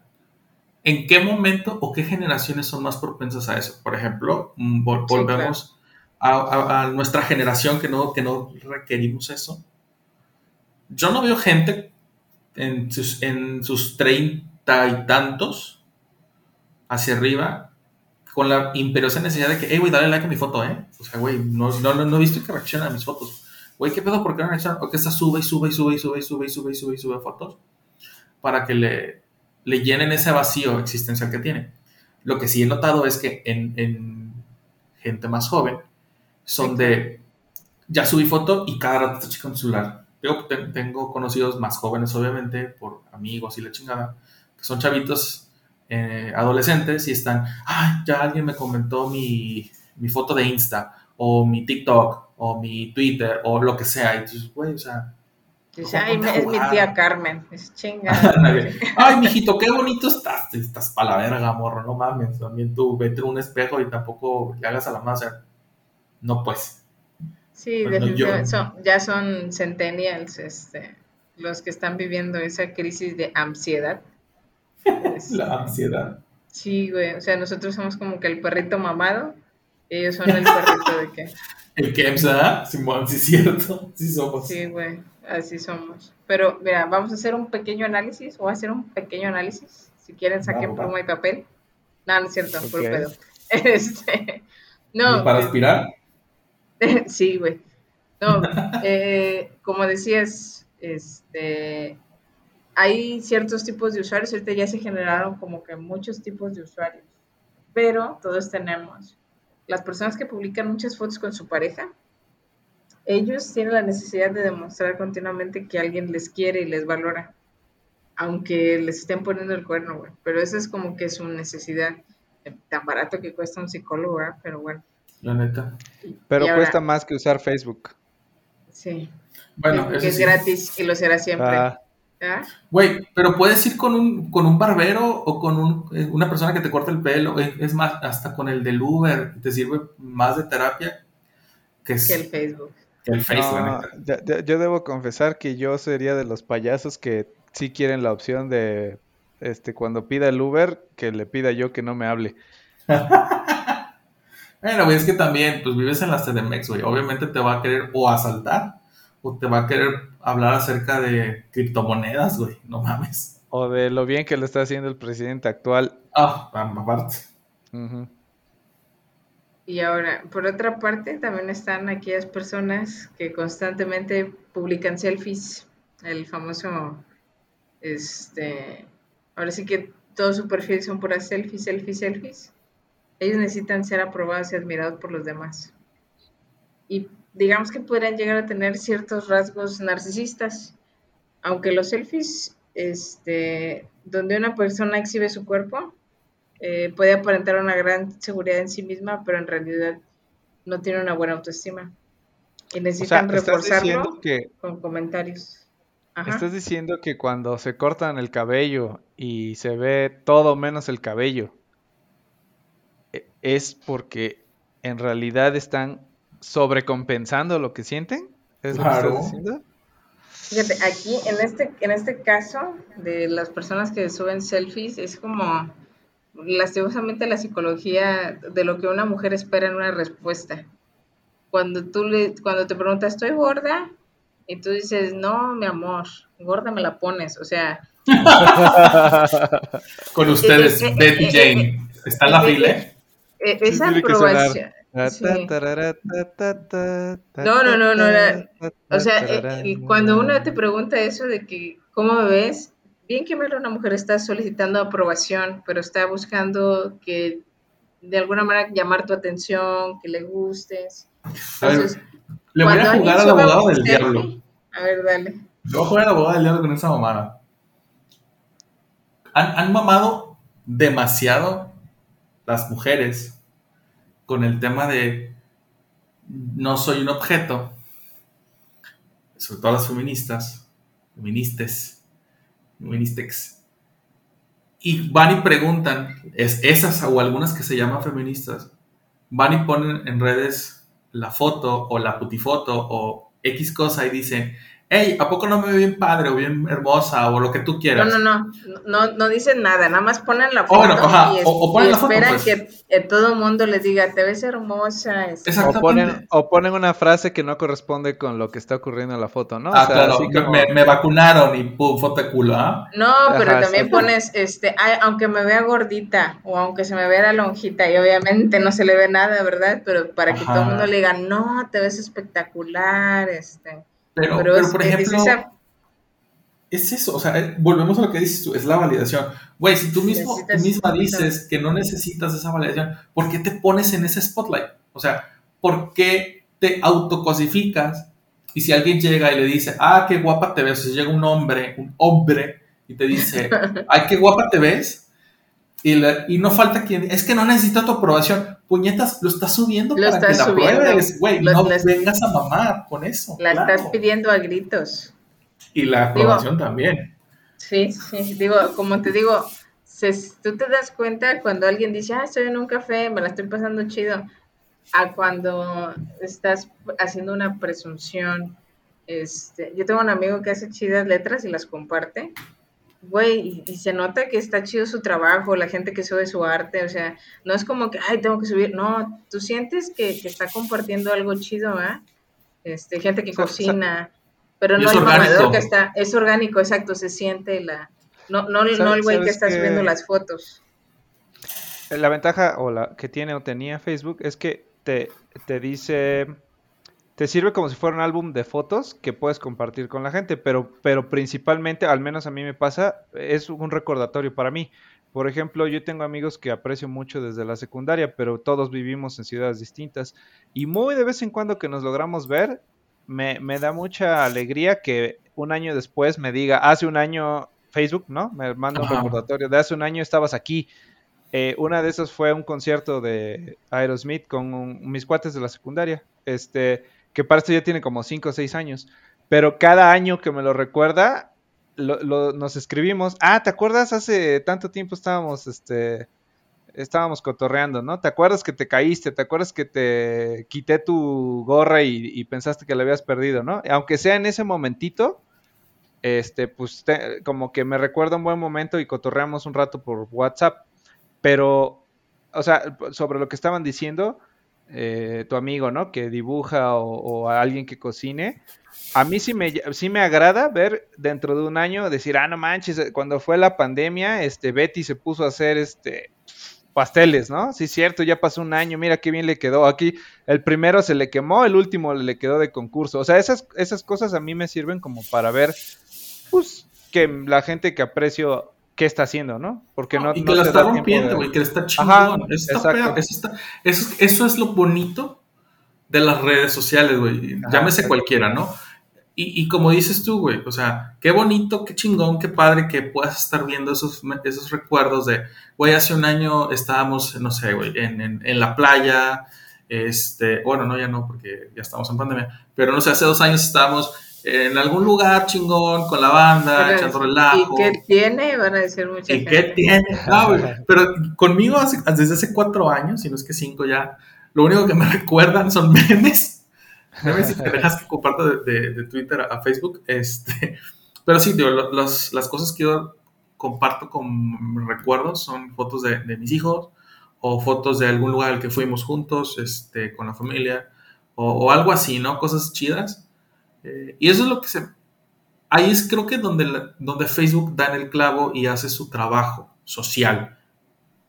en qué momento o qué generaciones son más propensas a eso? Por ejemplo, mm, vol- Sí, volvemos a, a- a nuestra generación que no, que no requerimos eso. Yo no veo gente en sus, en sus treinta y tantos hacia arriba con la imperiosa necesidad de que, hey, güey, dale like a mi foto, ¿eh? O sea, güey, no, no, no, no he visto que reacciona a mis fotos. Güey, ¿qué pedo? ¿Por qué no reacciona? O que esta sube y sube y sube y sube y sube y sube y sube y sube fotos para que le, le llenen ese vacío existencial que tiene. Lo que sí he notado es que en, en gente más joven son de, ya subí foto y cada rato está el celular. Yo te- tengo conocidos más jóvenes, obviamente, por amigos y la chingada, que son chavitos eh, adolescentes y están, ay, ya alguien me comentó mi, mi foto de Insta, o mi TikTok, o mi Twitter, o lo que sea. Y dices, güey, o sea, Dice, ay, es mi jugar". tía Carmen. Es chinga. [LAUGHS] Ay, mijito, qué bonito estás. Estás pa' la verga, morro, no mames. También tú vete en un espejo y tampoco le hagas a la sea, no pues. Sí, definitivamente. son- ya son centennials este, los que están viviendo esa crisis de ansiedad. [LAUGHS] La ansiedad. sí, güey. O sea, nosotros somos como que el perrito mamado. y Ellos son el perrito de que. [LAUGHS] El Kemsa, Simón, sí es cierto. Sí somos. Sí, güey. Así somos. Pero, mira, vamos a hacer un pequeño análisis. Voy a hacer un pequeño análisis. Si quieren, saquen va. pluma y papel. No, no es cierto, por Ok. pedo. [LAUGHS] Este. No, ¿Y para eh, aspirar? [LAUGHS] Sí, güey. No, eh, como decías, este, hay ciertos tipos de usuarios, ahorita ya se generaron como que muchos tipos de usuarios, pero todos tenemos. Las personas que publican muchas fotos con su pareja, ellos tienen la necesidad de demostrar continuamente que alguien les quiere y les valora, aunque les estén poniendo el cuerno, güey. Pero esa es como que su necesidad, eh, tan barato que cuesta un psicólogo, ¿verdad? Pero bueno, La neta. Pero Y ahora- cuesta más que usar Facebook. sí. Bueno, que eso es sí. gratis y lo será siempre. Ah, ¿Ah? Güey, pero puedes ir con un, con un barbero o con un- eh, una persona que te corte el pelo. Es más, hasta con el del Uber. Te sirve más de terapia que, es- Que el Facebook. El Facebook. no, neta. ya- ya- yo debo confesar que yo sería de los payasos que sí quieren la opción de, este, cuando pida el Uber, que le pida yo que no me hable. [LAUGHS] Bueno, güey, es que también, pues vives en la CDMX, güey. Obviamente te va a querer o asaltar o te va a querer hablar acerca de criptomonedas, güey. No mames. O de lo bien que lo está haciendo el presidente actual. Ah, aparte. Ujú. Y ahora, por otra parte, también están aquellas personas que constantemente publican selfies, el famoso, este, ahora sí que todo su perfil son puras selfies, selfies, selfies. Ellos necesitan ser aprobados y admirados por los demás. Y digamos que podrían llegar a tener ciertos rasgos narcisistas, aunque los selfies, este, donde una persona exhibe su cuerpo, eh, puede aparentar una gran seguridad en sí misma, pero en realidad no tiene una buena autoestima. Y O sea, necesitan reforzarlo que con comentarios. Ajá. estás diciendo que cuando se cortan el cabello y se ve todo menos el cabello, e- es porque en realidad están sobrecompensando lo que sienten. ¿Es lo que Claro. estás diciendo? Fíjate, aquí en este, en este caso de las personas que suben selfies, es como, lastimosamente la psicología de lo que una mujer espera en una respuesta. Cuando tú le, cuando te preguntas, ¿estoy gorda? Y tú dices, no, mi amor, gorda me la pones. O sea, [LAUGHS] Con ustedes, Eh, eh, Betty eh, Jane. ¿Está en la fila? esa aprobación. Sí. No, no, no, no O sea, cuando uno te pregunta eso de que, ¿cómo me ves? Bien que una mujer está solicitando aprobación, pero está buscando que de alguna manera llamar tu atención, que le gustes. A ver, Le voy a jugar al abogado del diablo. A ver, dale. Le voy a jugar al abogado del diablo con esa mamada. Han, han mamado demasiado las mujeres con el tema de no soy un objeto, sobre todo las feministas, feministes, y van y preguntan, es, esas o algunas que se llaman feministas, van y ponen en redes la foto o la putifoto o X cosa y dicen, hey, ¿a poco no me veo bien padre o bien hermosa o lo que tú No, quieras? no, no, no, no dicen nada, nada más ponen la Oh, foto bueno, ajá, y, es- o- o ponen y la foto, esperan pues. que todo el mundo les diga, te ves hermosa. este, Exacto. O ponen, o ponen una frase que no corresponde con lo que está ocurriendo en la foto, ¿no? O Ah, sea, claro, así como- me, me vacunaron y pum, foto de culo, ¿ah? No, pero Ajá, también pones, este, ay, aunque me vea gordita o aunque se me vea la lonjita, y obviamente no se le ve nada, ¿verdad? Pero para que Ajá. todo el mundo le diga, no, te ves espectacular, este. Pero, Pero, pero, es, por es ejemplo, esa- es eso, o sea, eh, volvemos a lo que dices tú, es la validación. Güey, si tú mismo, tú misma dices que no necesitas esa validación, ¿por qué te pones en ese spotlight? O sea, ¿por qué te autocosificas? Y si alguien llega y le dice, ah, qué guapa te ves, o si llega un hombre, un hombre, y te dice, [LAUGHS] ay, qué guapa te ves, y, la- y no falta quien, es que no necesito tu aprobación. Puñetas, lo estás subiendo Lo para que la subiendo. pruebes, güey, no vengas a mamar con eso. la claro. estás pidiendo a gritos. Y la Digo, aprobación también. Sí, sí, digo, como te digo, se- tú te das cuenta cuando alguien dice, ah, estoy en un café, me la estoy pasando chido, a cuando estás haciendo una presunción. Este, yo tengo un amigo que hace chidas letras y las comparte. Güey, y, y se nota que está chido su trabajo, la gente que sube su arte, o sea, no es como que, ay, tengo que subir, no, tú sientes que, que está compartiendo algo chido, ¿ah? Este, gente que O sea, o sea, cocina, pero no es el mamador orgánico. que está, es orgánico, exacto, se siente la, no, no, no el ¿Sabes- güey que sabes está qué? subiendo las fotos. La ventaja o la que tiene o tenía Facebook es que te, te dice, te sirve como si fuera un álbum de fotos que puedes compartir con la gente, pero, pero principalmente, al menos a mí me pasa, es un recordatorio para mí. Por ejemplo, yo tengo amigos que aprecio mucho desde la secundaria, pero todos vivimos en ciudades distintas y muy de vez en cuando que nos logramos ver, me, me da mucha alegría que un año después me diga, hace un año Facebook, ¿no? Me manda un recordatorio, de hace un año estabas aquí. Eh, una de esas fue un concierto de Aerosmith con un- mis cuates de la secundaria, este, que para esto ya tiene como 5 o 6 años, pero cada año que me lo recuerda, nos escribimos, ah, ¿te acuerdas? Hace tanto tiempo estábamos, este, estábamos cotorreando, ¿no? ¿Te acuerdas que te caíste? ¿Te acuerdas que te quité tu gorra y, pensaste que la habías perdido, ¿no? Aunque sea en ese momentito, este, pues como que me recuerda un buen momento y cotorreamos un rato por WhatsApp. Pero, o sea, sobre lo que estaban diciendo, eh, tu amigo, ¿no? Que dibuja o, a alguien que cocine. A mí sí me, sí me agrada ver dentro de un año decir, ah, no manches, cuando fue la pandemia, este, Betty se puso a hacer este pasteles, ¿no? Sí, cierto, ya pasó un año, mira qué bien le quedó. Aquí el primero se le quemó, el último le quedó de concurso. O sea, esas, esas cosas a mí me sirven como para ver, pues, que la gente que aprecio qué está haciendo, ¿no? Porque no, y no que la te está rompiendo, de- güey, que le está chingón. Ajá, eso, está perro, eso, está- eso, eso es lo bonito de las redes sociales, güey. Llámese cualquiera, ¿no? Y, y como dices tú, güey, o sea, qué bonito, qué chingón, qué padre que puedas estar viendo esos, esos recuerdos de, güey, hace un año estábamos, no sé, güey, en, en, en la playa, este, bueno, no, ya no, porque ya estamos en pandemia, pero no sé, hace dos años estábamos en algún lugar chingón con la banda, Pero, echando relajo. ¿Y qué tiene? Van a decir mucha ¿Y gente. qué tiene? [LAUGHS] No, güey, pero conmigo hace- desde hace cuatro años, si no es que cinco ya, lo único que me [LAUGHS] recuerdan son memes. Memes y pendejas que comparto de, de- de Twitter a, a Facebook. Este, pero sí, digo, lo- los- las cosas que yo comparto con recuerdos, son fotos de, de mis hijos o fotos de algún lugar al que fuimos juntos, este, con la familia, o, o algo así, ¿no? Cosas chidas. Eh, y eso es lo que se... Ahí es creo que donde, donde Facebook da en el clavo y hace su trabajo social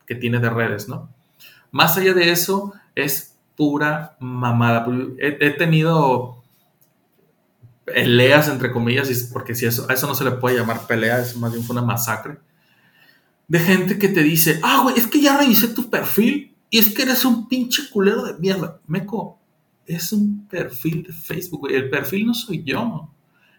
que tiene de redes, ¿no? Más allá de eso, es pura mamada. He, he tenido peleas, entre comillas, porque si eso, a eso no se le puede llamar pelea, eso más bien fue una masacre. De gente que te dice, ah, güey, es que ya revisé tu perfil y es que eres un pinche culero de mierda. Meco, es un perfil de Facebook, güey. El perfil no soy yo.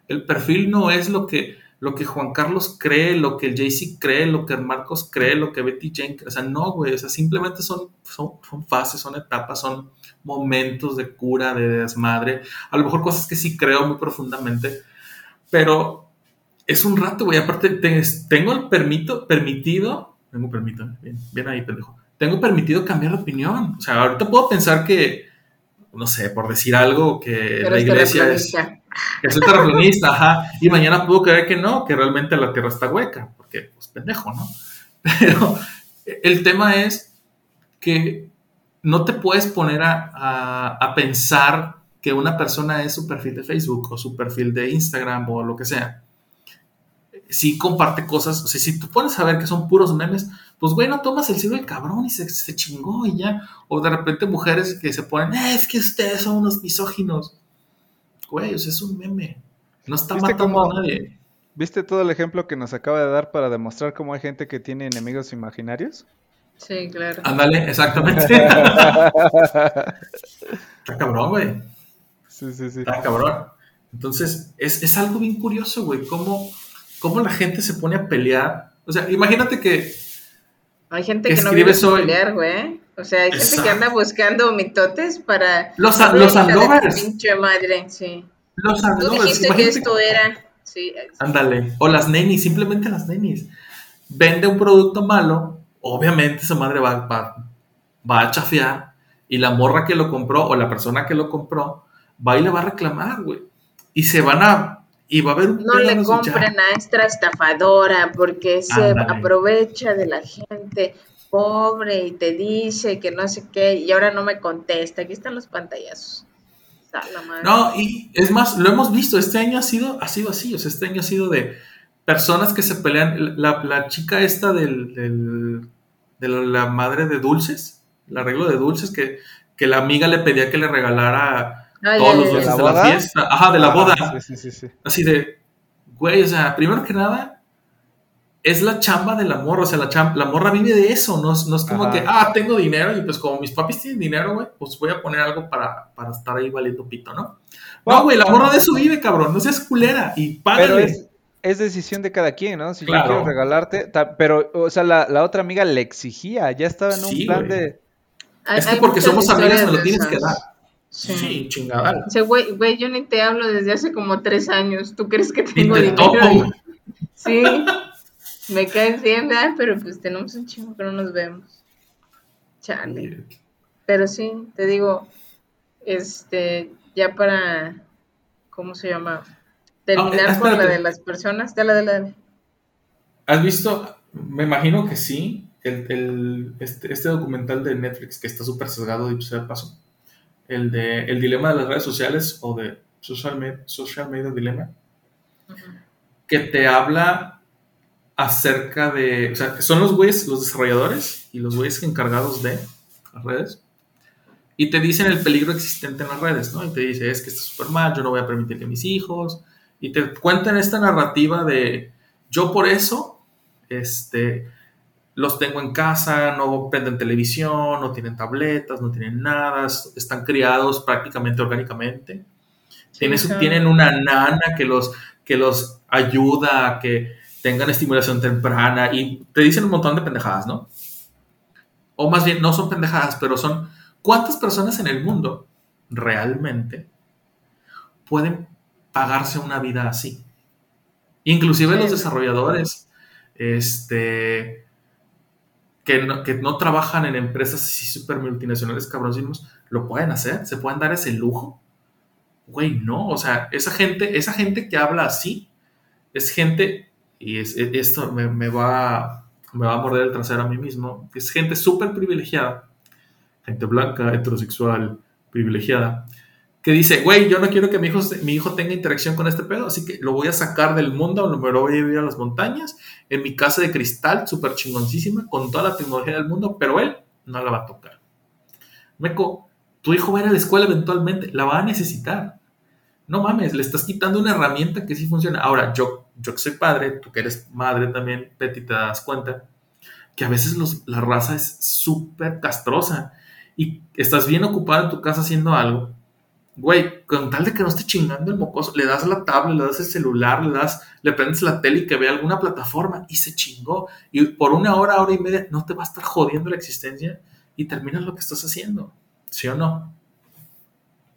El perfil no es lo que, lo que Juan Carlos cree, lo que el JC cree, lo que Marcos cree, lo que Betty Jane cree. O sea, no, güey. O sea, simplemente son, son, fases, son etapas, son momentos de cura, de desmadre. A lo mejor cosas que sí creo muy profundamente. Pero es un rato, güey. Aparte, te- tengo el permito, permitido. Tengo permito, bien, bien ahí, pendejo. Tengo permitido cambiar de opinión. O sea, ahorita puedo pensar que, no sé, por decir algo, que Pero la es iglesia es que soy terraplanista, ajá, y mañana puedo creer que no, que realmente la Tierra está hueca, porque pues pendejo, ¿no? [LAUGHS] Pero el tema es que no te puedes poner a, a- a pensar que una persona es su perfil de Facebook o su perfil de Instagram o lo que sea. Si comparte cosas, o sea, si tú pones a ver que son puros memes, pues güey, no tomas el cielo del cabrón y se, se chingó y ya. O de repente mujeres que se ponen, "Eh, es que ustedes son unos misóginos. Güey, o sea, es un meme. No está ¿Viste matando cómo- a nadie. ¿Viste todo el ejemplo que nos acaba de dar para demostrar cómo hay gente que tiene enemigos imaginarios? Sí, claro. Ándale, exactamente. [LAUGHS] está cabrón, güey. Sí, sí, sí. Está cabrón. Entonces, es, es algo bien curioso, güey. Cómo, cómo la gente se pone a pelear. O sea, imagínate que. Hay gente que que no vive soy- pelear, güey. O sea, hay gente que anda buscando mitotes para... Los- los Almodóvares. Pinche madre, sí. Los Tú Almodóvares, dijiste que esto era... Sí, Ándale. O las nenis, simplemente las nenis. Vende un producto malo, obviamente esa madre va, va, va a chafear y la morra que lo compró o la persona que lo compró va y le va a reclamar, güey. Y se van a... Y va a haber un no le compren a esta estafadora porque se aprovecha de la gente pobre y te dice que no sé qué y ahora no me contesta. Aquí están los pantallazos. Sa la madre. No, y es más, lo hemos visto, este año ha sido, ha sido así, o sea, este año ha sido de personas que se pelean, la, la chica esta del, del- de la, la madre de dulces, el arreglo de dulces, que, que la amiga le pedía que le regalara Ah, todos los ya. de ¿La la fiesta, ajá, de la Ah, boda, Sí, sí, sí, sí. así de, güey, o sea, primero que nada, es la chamba del amor, o sea, la, cham- la morra vive de eso, no, es- no es como Ajá. que, ah, tengo dinero y pues como mis papis tienen dinero, güey, pues voy a poner algo para, para estar ahí valiendo pito, ¿no? No, güey, la morra de eso vive, cabrón, no seas culera y págale. Es, decisión de cada quien, ¿no? Si Claro. yo quiero regalarte, ta- pero, o sea, la, la otra amiga le exigía, ya estaba en un Sí, plan de... Hay- Es que porque somos amigas me lo de tienes que dar. Sí. Sí, chingada. Dice, güey, güey, yo ni te hablo desde hace como tres años. ¿Tú crees que Y tengo te dinero? topo. Sí, me caes bien, ¿verdad? Pero pues tenemos un chingo que no nos vemos. Chale. Pero sí, te digo, este, ya para, ¿cómo se llama? Terminar Ah, eh, con la de las personas. Dale, dale, dale. ¿Has visto? Me imagino que sí. El, el- este, este documental de Netflix que está súper sesgado, dicho sea de paso. El de El dilema de las redes sociales o de Social, Me- social Media Dilemma. Que te habla acerca de. O sea, que son los güeyes, los desarrolladores y los güeyes encargados de las redes. Y te dicen el peligro existente en las redes, ¿no? Y te dice, es que está súper mal, yo no voy a permitir que mis hijos. Y te cuentan esta narrativa de yo por eso, este, los tengo en casa, no prenden televisión, no tienen tabletas, no tienen nada, es- están criados prácticamente orgánicamente. Claro. tienen una nana que los, que los ayuda a que tengan estimulación temprana y te dicen un montón de pendejadas, ¿no? O más bien, no son pendejadas, pero son cuántas personas en el mundo realmente pueden pagarse una vida así. Inclusive Sí. los desarrolladores, este, que no, que no trabajan en empresas así súper multinacionales cabroncísimos, lo pueden hacer, se pueden dar ese lujo. Güey, no, o sea, esa gente, esa gente que habla así, es gente y es, es- esto me, va, me va a morder el trasero a mí mismo, es gente súper privilegiada, gente blanca, heterosexual, privilegiada, que dice, güey, yo no quiero que mi hijo, mi hijo tenga interacción con este pedo, así que lo voy a sacar del mundo, me lo voy a vivir a las montañas, en mi casa de cristal, súper chingoncísima, con toda la tecnología del mundo, pero él no la va a tocar. Meco, tu hijo va a ir a la escuela eventualmente, la va a necesitar. No mames, le estás quitando una herramienta que sí funciona. Ahora, yo, yo que soy padre, tú que eres madre también, Betty, te das cuenta que a veces la raza es súper castrosa y estás bien ocupado en tu casa haciendo algo. Güey, con tal de que no esté chingando el mocoso, le das la tablet, le das el celular, le das, le prendes la tele y que vea alguna plataforma y se chingó. Y por una hora, hora y media, no te va a estar jodiendo la existencia y terminas lo que estás haciendo. ¿Sí o no?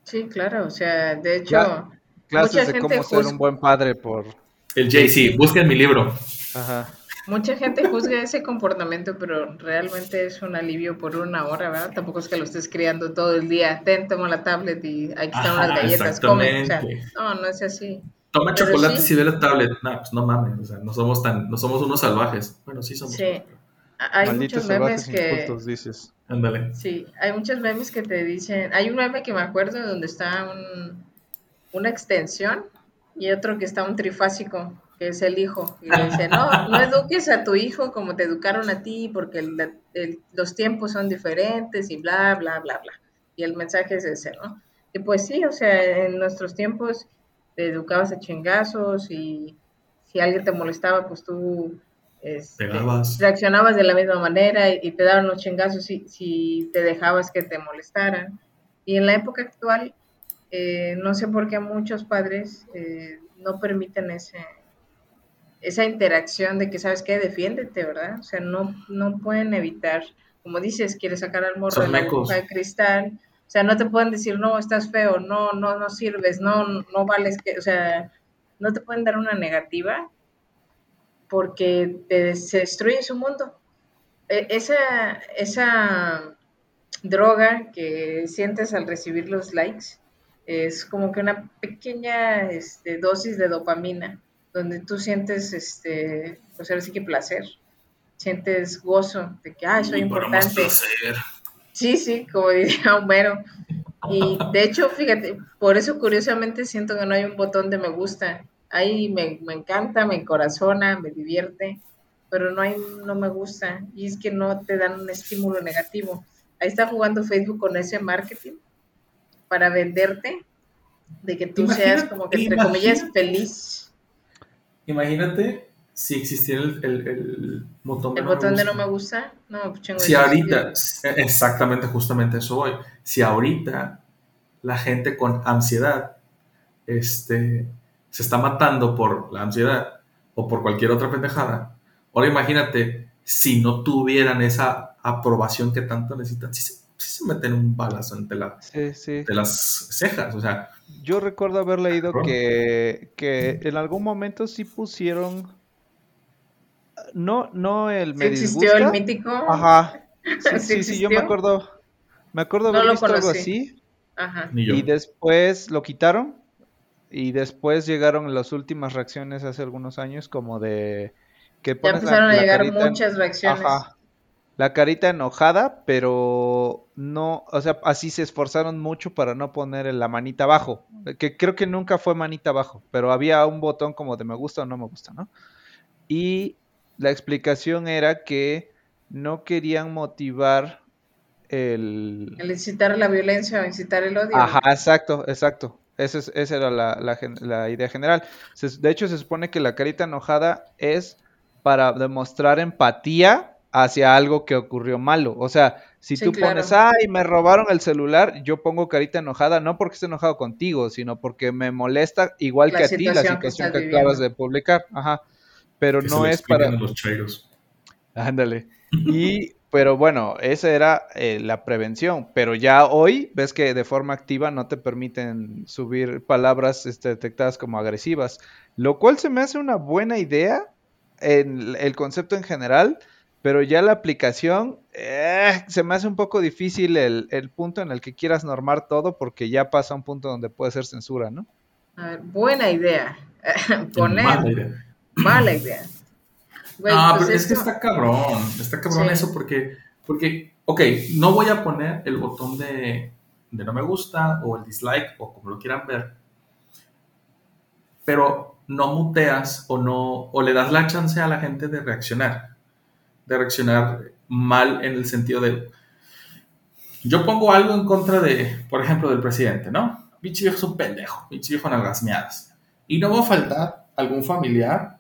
Sí, claro, o sea, de hecho, Cla- Clases mucha de gente cómo ser un buen padre por... El Jay-Z, busquen mi libro. Ajá. Mucha gente juzga ese comportamiento, pero realmente es un alivio por una hora, ¿verdad? Tampoco es que lo estés criando todo el día, ten, toma la tablet y aquí están Ajá, unas galletas, come, o sea, exactamente. no, no es así. Toma Pero chocolate sí. y ve la tablet. No, pues no mames, o sea, no somos tan, no somos unos salvajes. Bueno, sí somos. Sí. Hay Malditos muchos memes que, incultos, dices. Ándale. Sí, hay muchos memes que te dicen, hay un meme que me acuerdo donde está un, una extensión y otro que está un trifásico, que es el hijo, y le dice, no, no eduques a tu hijo como te educaron a ti, porque el- el- los tiempos son diferentes y bla, bla, bla, bla. Y el mensaje es ese, ¿no? Y pues sí, o sea, en nuestros tiempos te educabas a chingazos y si alguien te molestaba, pues tú... este, reaccionabas de la misma manera y, y te daban los chingazos si, si te dejabas que te molestaran. Y en la época actual, eh, no sé por qué muchos padres eh, no permiten ese, esa interacción de que, ¿sabes qué? Defiéndete, ¿verdad? O sea, no, no pueden evitar, como dices, quieres sacar al morro de la de cristal. O sea, no te pueden decir, no, estás feo, no, no, no sirves, no, no vales, que, o sea, no te pueden dar una negativa porque te, se destruye su mundo. E- Esa, esa droga que sientes al recibir los likes es como que una pequeña este, dosis de dopamina, donde tú sientes, este, pues ahora sí que placer, sientes gozo de que, ay, soy Y importante. Sí, sí, como [LAUGHS] diría Homero. Y de hecho, fíjate, por eso curiosamente siento que no hay un botón de me gusta. Ahí me, me encanta, me encorazona, me divierte, pero no hay no me gusta. Y es que no te dan un estímulo negativo. Ahí está jugando Facebook con ese marketing para venderte de que tú seas como que entre comillas feliz. Imagínate si existiera el, el- el botón de El no me botón de no gusta. me gusta, no, pues chingo, Si ahorita, sí. exactamente, justamente eso voy. Si ahorita la gente con ansiedad este, se está matando por la ansiedad o por cualquier otra pendejada, ahora imagínate si no tuvieran esa aprobación que tanto necesitan, si se, sí se meten un balazo entre, la, Sí, sí. entre las cejas, o sea, Yo recuerdo haber leído que, que en algún momento sí pusieron. No, no el Sí me existió el mítico. Ajá. [LAUGHS] Sí, ¿Sí sí, sí, yo me acuerdo. Me acuerdo haber visto algo así. Ajá. Y después lo quitaron. Y después llegaron las últimas reacciones hace algunos años, como de que Ya pones la- empezaron a llegar en- muchas reacciones. Ajá. La carita enojada, pero no, o sea, así se esforzaron mucho para no poner la manita abajo, que creo que nunca fue manita abajo, pero había un botón como de me gusta o no me gusta, ¿no? Y la explicación era que no querían motivar el... El incitar la violencia o incitar el odio. Ajá, exacto, exacto. Esa, es- esa era la, la la idea general. De hecho, se supone que la carita enojada es para demostrar empatía hacia algo que ocurrió malo. O sea, si Sí, tú claro. pones, ay, me robaron el celular, yo pongo carita enojada, no porque esté enojado contigo, sino porque me molesta igual La que a ti la situación que acabas de publicar. Ajá. Pero Que no es para... los chairos. Ándale. [LAUGHS] Y, pero bueno, esa era eh, la prevención. Pero ya hoy ves que de forma activa no te permiten subir palabras este, detectadas como agresivas, lo cual se me hace una buena idea en el concepto en general, pero ya la aplicación eh, se me hace un poco difícil el, el punto en el que quieras normar todo porque ya pasa un punto donde puede ser censura, ¿no? A ver, buena idea. [LAUGHS] Mala Poner idea. mala idea. Ah, pues pero es que está cabrón, está cabrón Sí. eso porque, porque, ok, no voy a poner el botón de, de no me gusta o el dislike o como lo quieran ver, pero no muteas o no, o le das la chance a la gente de reaccionar, de reaccionar mal en el sentido de, yo pongo algo en contra de, por ejemplo, del presidente, ¿no? Pinche viejo es un pendejo, pinche viejo nalgas miadas. Y no va a faltar algún familiar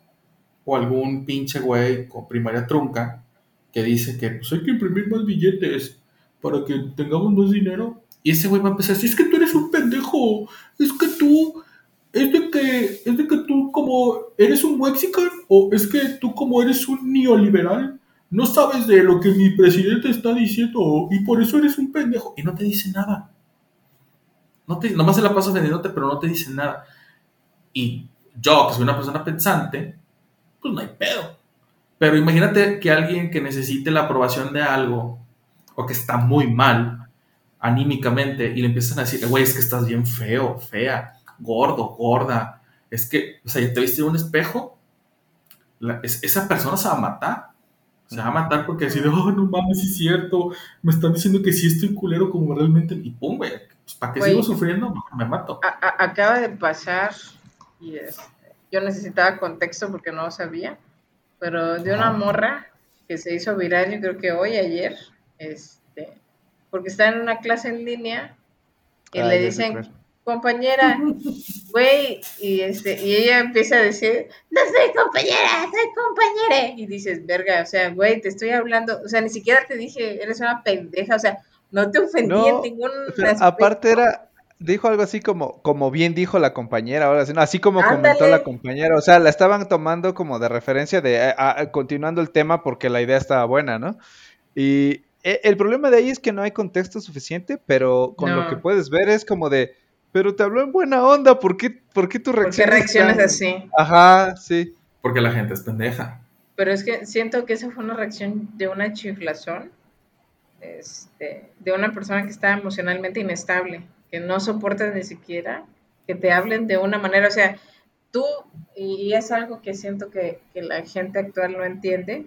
o algún pinche güey con primaria trunca que dice que pues hay que imprimir más billetes para que tengamos más dinero. Y ese güey va a empezar a decir, es que tú eres un pendejo, es que tú, es de que, es de que tú como eres un mexican o es que tú como eres un neoliberal, no sabes de lo que mi presidente está diciendo y por eso eres un pendejo. Y no te dice nada. No te, nomás se la pasa ofendiéndote, pero no te dice nada. Y yo, que soy una persona pensante, pues no hay pedo. Pero imagínate que alguien que necesite la aprobación de algo o que está muy mal anímicamente y le empiezan a decir, güey, es que estás bien feo, fea, gordo, gorda. Es que, o sea, ya te viste en un espejo, es- esa persona se va a matar. Se va a matar porque decir, oh, no mames, sí es cierto, me están diciendo que sí estoy culero como realmente. Y pum, güey, pues, ¿para qué Güey. sigo sufriendo? Me mato. a- a- acaba de pasar y este, yo necesitaba contexto porque no lo sabía, pero de una Ajá. morra que se hizo viral, yo creo que hoy, ayer, este, porque está en una clase en línea y Ah, le dicen. Compañera, güey, y, este, y ella empieza a decir, no soy compañera, soy compañera, y dices, verga, o sea, güey, te estoy hablando, o sea, ni siquiera te dije, eres una pendeja, o sea, no te ofendí No, en ningún aspecto. aparte era, dijo algo así como, como bien dijo la compañera, ahora sí, no, así como comentó la compañera, o sea, la estaban tomando como de referencia de eh, ah, continuando el tema porque la idea estaba buena, ¿no? Y eh, el problema de ahí es que no hay contexto suficiente, pero con lo que puedes ver es como de, pero te habló en buena onda, ¿por qué, por qué tu ¿Por qué reacción es reaccionas tan- así? Ajá, sí. Porque la gente es pendeja. Pero es que siento que esa fue una reacción de una chiflazón, este, de una persona que está emocionalmente inestable, que no soporta ni siquiera que te hablen de una manera, o sea, tú, y es algo que siento que, que la gente actual no entiende,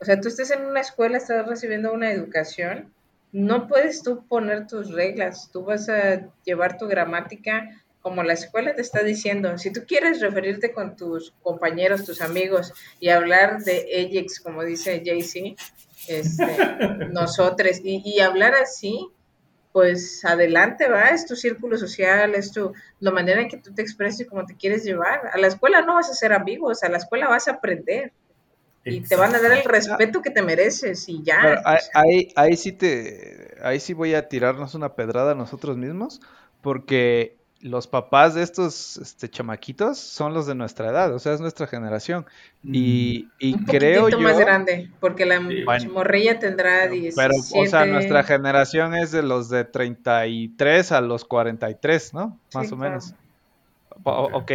o sea, tú estás en una escuela, estás recibiendo una educación, no puedes tú poner tus reglas, tú vas a llevar tu gramática como la escuela te está diciendo. Si tú quieres referirte con tus compañeros, tus amigos y hablar de Ajax, como dice Jay-Z, este, [LAUGHS] nosotros, y, y hablar así, pues adelante va, es tu círculo social, es tu, la manera en que tú te expresas y cómo te quieres llevar. A la escuela no vas a ser amigos, a la escuela vas a aprender y te van a dar el respeto que te mereces y ya. Pero ahí, ahí, ahí sí te, ahí sí voy a tirarnos una pedrada a nosotros mismos, porque los papás de estos este, chamaquitos son los de nuestra edad, o sea, es nuestra generación. Y, y un creo yo, más grande, porque la Sí, bueno. morrilla tendrá 17. pero, o sea, nuestra generación es de los de 33 a los 43, ¿no? Más Sí, o claro. menos. O- ok.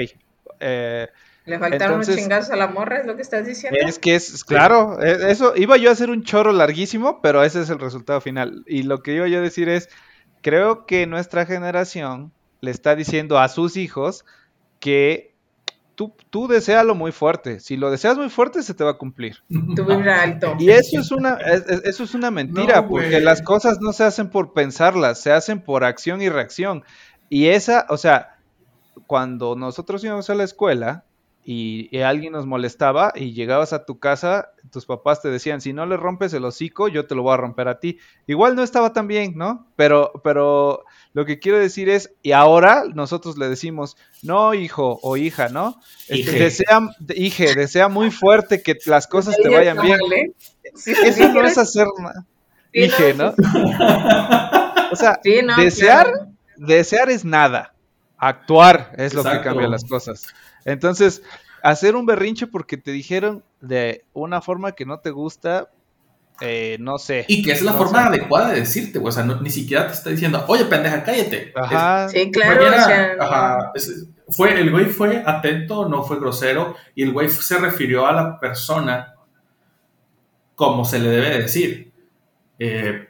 Eh, Le faltaron unos entonces- chingazos a la morra, es lo que estás diciendo. Es que es, claro, e- eso, iba yo a hacer un choro larguísimo, pero ese es el resultado final. Y lo que iba yo a decir es, creo que nuestra generación le está diciendo a sus hijos que tú, tú desealo muy fuerte. Si lo deseas muy fuerte, se te va a cumplir. Tu vibra alto. Y eso es una, es- es- eso es una mentira, No, porque las cosas no se hacen por pensarlas, se hacen por acción y reacción. Y esa, o sea, cuando nosotros íbamos a la escuela y, y alguien nos molestaba y llegabas a tu casa, tus papás te decían, si no le rompes el hocico, yo te lo voy a romper a ti. Igual no estaba tan bien, ¿no? Pero, pero lo que quiero decir es, y ahora nosotros le decimos, no, hijo o hija, ¿no? Este, Hije. desea, hije, desea muy fuerte que las cosas te vayan bien. Eso no es hacer nada. Sí, Dije, no, ¿no? [LAUGHS] O sea, Sí, no, desear, claro. desear es nada. Actuar es lo que cambia las cosas. Entonces, hacer un berrinche porque te dijeron de una forma que no te gusta, eh, no sé. Y que es la No forma sé. adecuada de decirte, güey. O sea, no- ni siquiera te está diciendo, oye, pendeja, cállate. Ajá. Sí, Es- claro, cualquiera- o sea, no. ajá, es- fue, el güey fue atento, no fue grosero, y el güey se refirió a la persona como se le debe decir. Eh,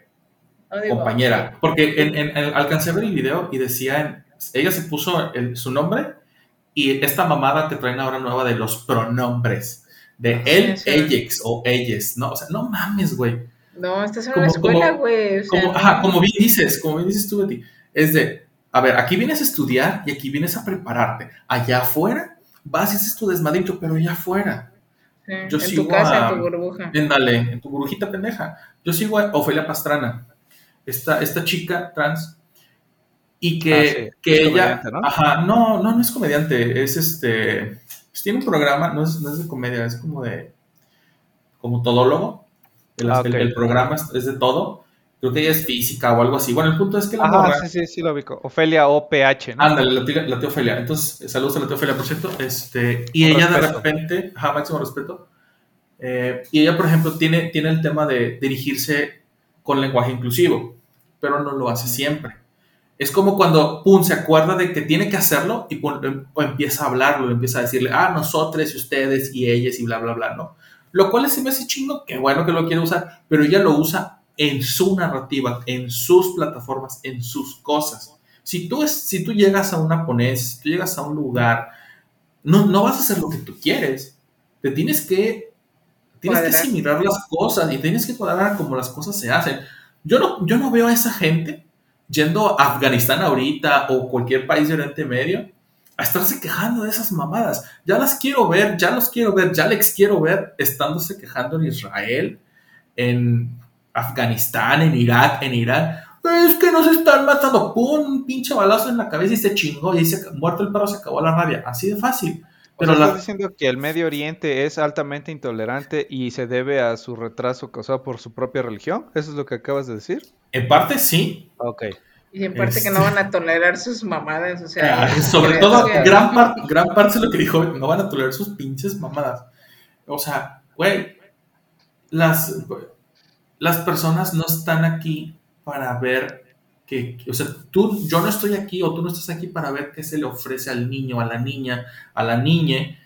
compañera. Porque en, en- en- alcancé a ver el video y decía, en- ella se puso el- su nombre Y esta mamada que traen ahora nueva de los pronombres, de él, sí. ellos o ellas, ¿no? O sea, no mames, güey. No, estás en Como- una escuela, güey. o sea, Como, ajá, como bien dices, como bien dices tú, Betty, es de, a ver, aquí vienes a estudiar y aquí vienes a prepararte. Allá afuera vas y haces tu desmadrito, pero allá afuera. sí, yo en sigo tu casa, a- en tu burbuja. Ándale, en tu burbujita pendeja. Yo sigo a Ofelia Pastrana, esta, esta chica trans, y que, Ah, sí, que es ella, ¿no? ajá, no, no, no es comediante, es este, pues tiene un programa, no es, no es de comedia, es como de, como todólogo, el, Ah, el- ok. el programa es, de todo, creo que ella es física o algo así, bueno, el punto es que la Ajá, morra, sí, sí, sí lo ubico. Ofelia OPH, ¿no? Ándale, la tía, la tía Ofelia. Entonces, saludos a la tía Ofelia, por cierto. Este, y Con ella de respeto. repente, ajá, máximo respeto. eh, y ella, por ejemplo, tiene, tiene el tema de dirigirse con lenguaje inclusivo, pero no lo hace siempre. Es como cuando, pum, se acuerda de que tiene que hacerlo y pum, em- empieza a hablarlo, empieza a decirle, ah, nosotros y ustedes y ellas y bla, bla, bla, ¿no? Lo cual se me hace chingo, que bueno que lo quiere usar, pero ella lo usa en su narrativa, en sus plataformas, en sus cosas. Si tú, es, si tú llegas a una ponencia, si tú llegas a un lugar, no, no vas a hacer lo que tú quieres. Te tienes que, tienes que asimilar las cosas y tienes que cuadrar como las cosas se hacen. Yo no, yo no veo a esa gente yendo a Afganistán ahorita o cualquier país de Oriente Medio a estarse quejando de esas mamadas. Ya las quiero ver, ya los quiero ver, ya les quiero ver estándose quejando en Israel, en Afganistán, en Irak, en Irán. Es que nos están matando. Pum, un pinche balazo en la cabeza y se chingó. Y ahí se, muerto el perro, se acabó la rabia. Así de fácil. O Pero sea, la, estás diciendo que el Medio Oriente es altamente intolerante y se debe a su retraso causado por su propia religión. ¿Eso es lo que acabas de decir? En parte sí. Ok. Y en parte que Este- no van a tolerar sus mamadas, o sea. Ah, sobre creo todo, que- gran, par- gran parte de lo que dijo, no van a tolerar sus pinches mamadas. O sea, güey, las, las personas no están aquí para ver que, o sea, tú, yo no estoy aquí o tú no estás aquí para ver qué se le ofrece al niño, a la niña, a la niñe,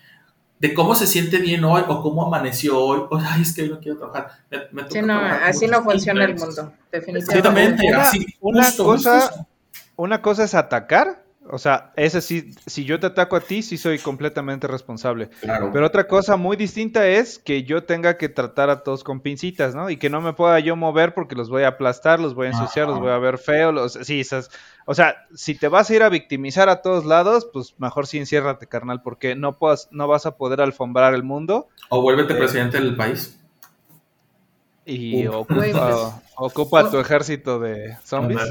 de cómo se siente bien hoy o cómo amaneció hoy. O, ay, es que hoy no quiero trabajar. Me, me toca Sí, no, trabajar así no funciona el mundo, definitivamente. Exactamente, Una- así, una justo, cosa- justo. Una cosa es atacar, o sea, ese sí, si yo te ataco a ti, sí soy completamente responsable. Claro. Pero otra cosa muy distinta es que yo tenga que tratar a todos con pincitas, ¿no? Y que no me pueda yo mover porque los voy a aplastar, los voy a ensuciar, los voy a ver feo, los, sí, esas, o sea, si te vas a ir a victimizar a todos lados, pues mejor sí enciérrate, carnal, porque no puedas, no vas a poder alfombrar el mundo o vuélvete presidente del país. Y ocupa, pues, [LAUGHS] ocupa tu ejército de zombies.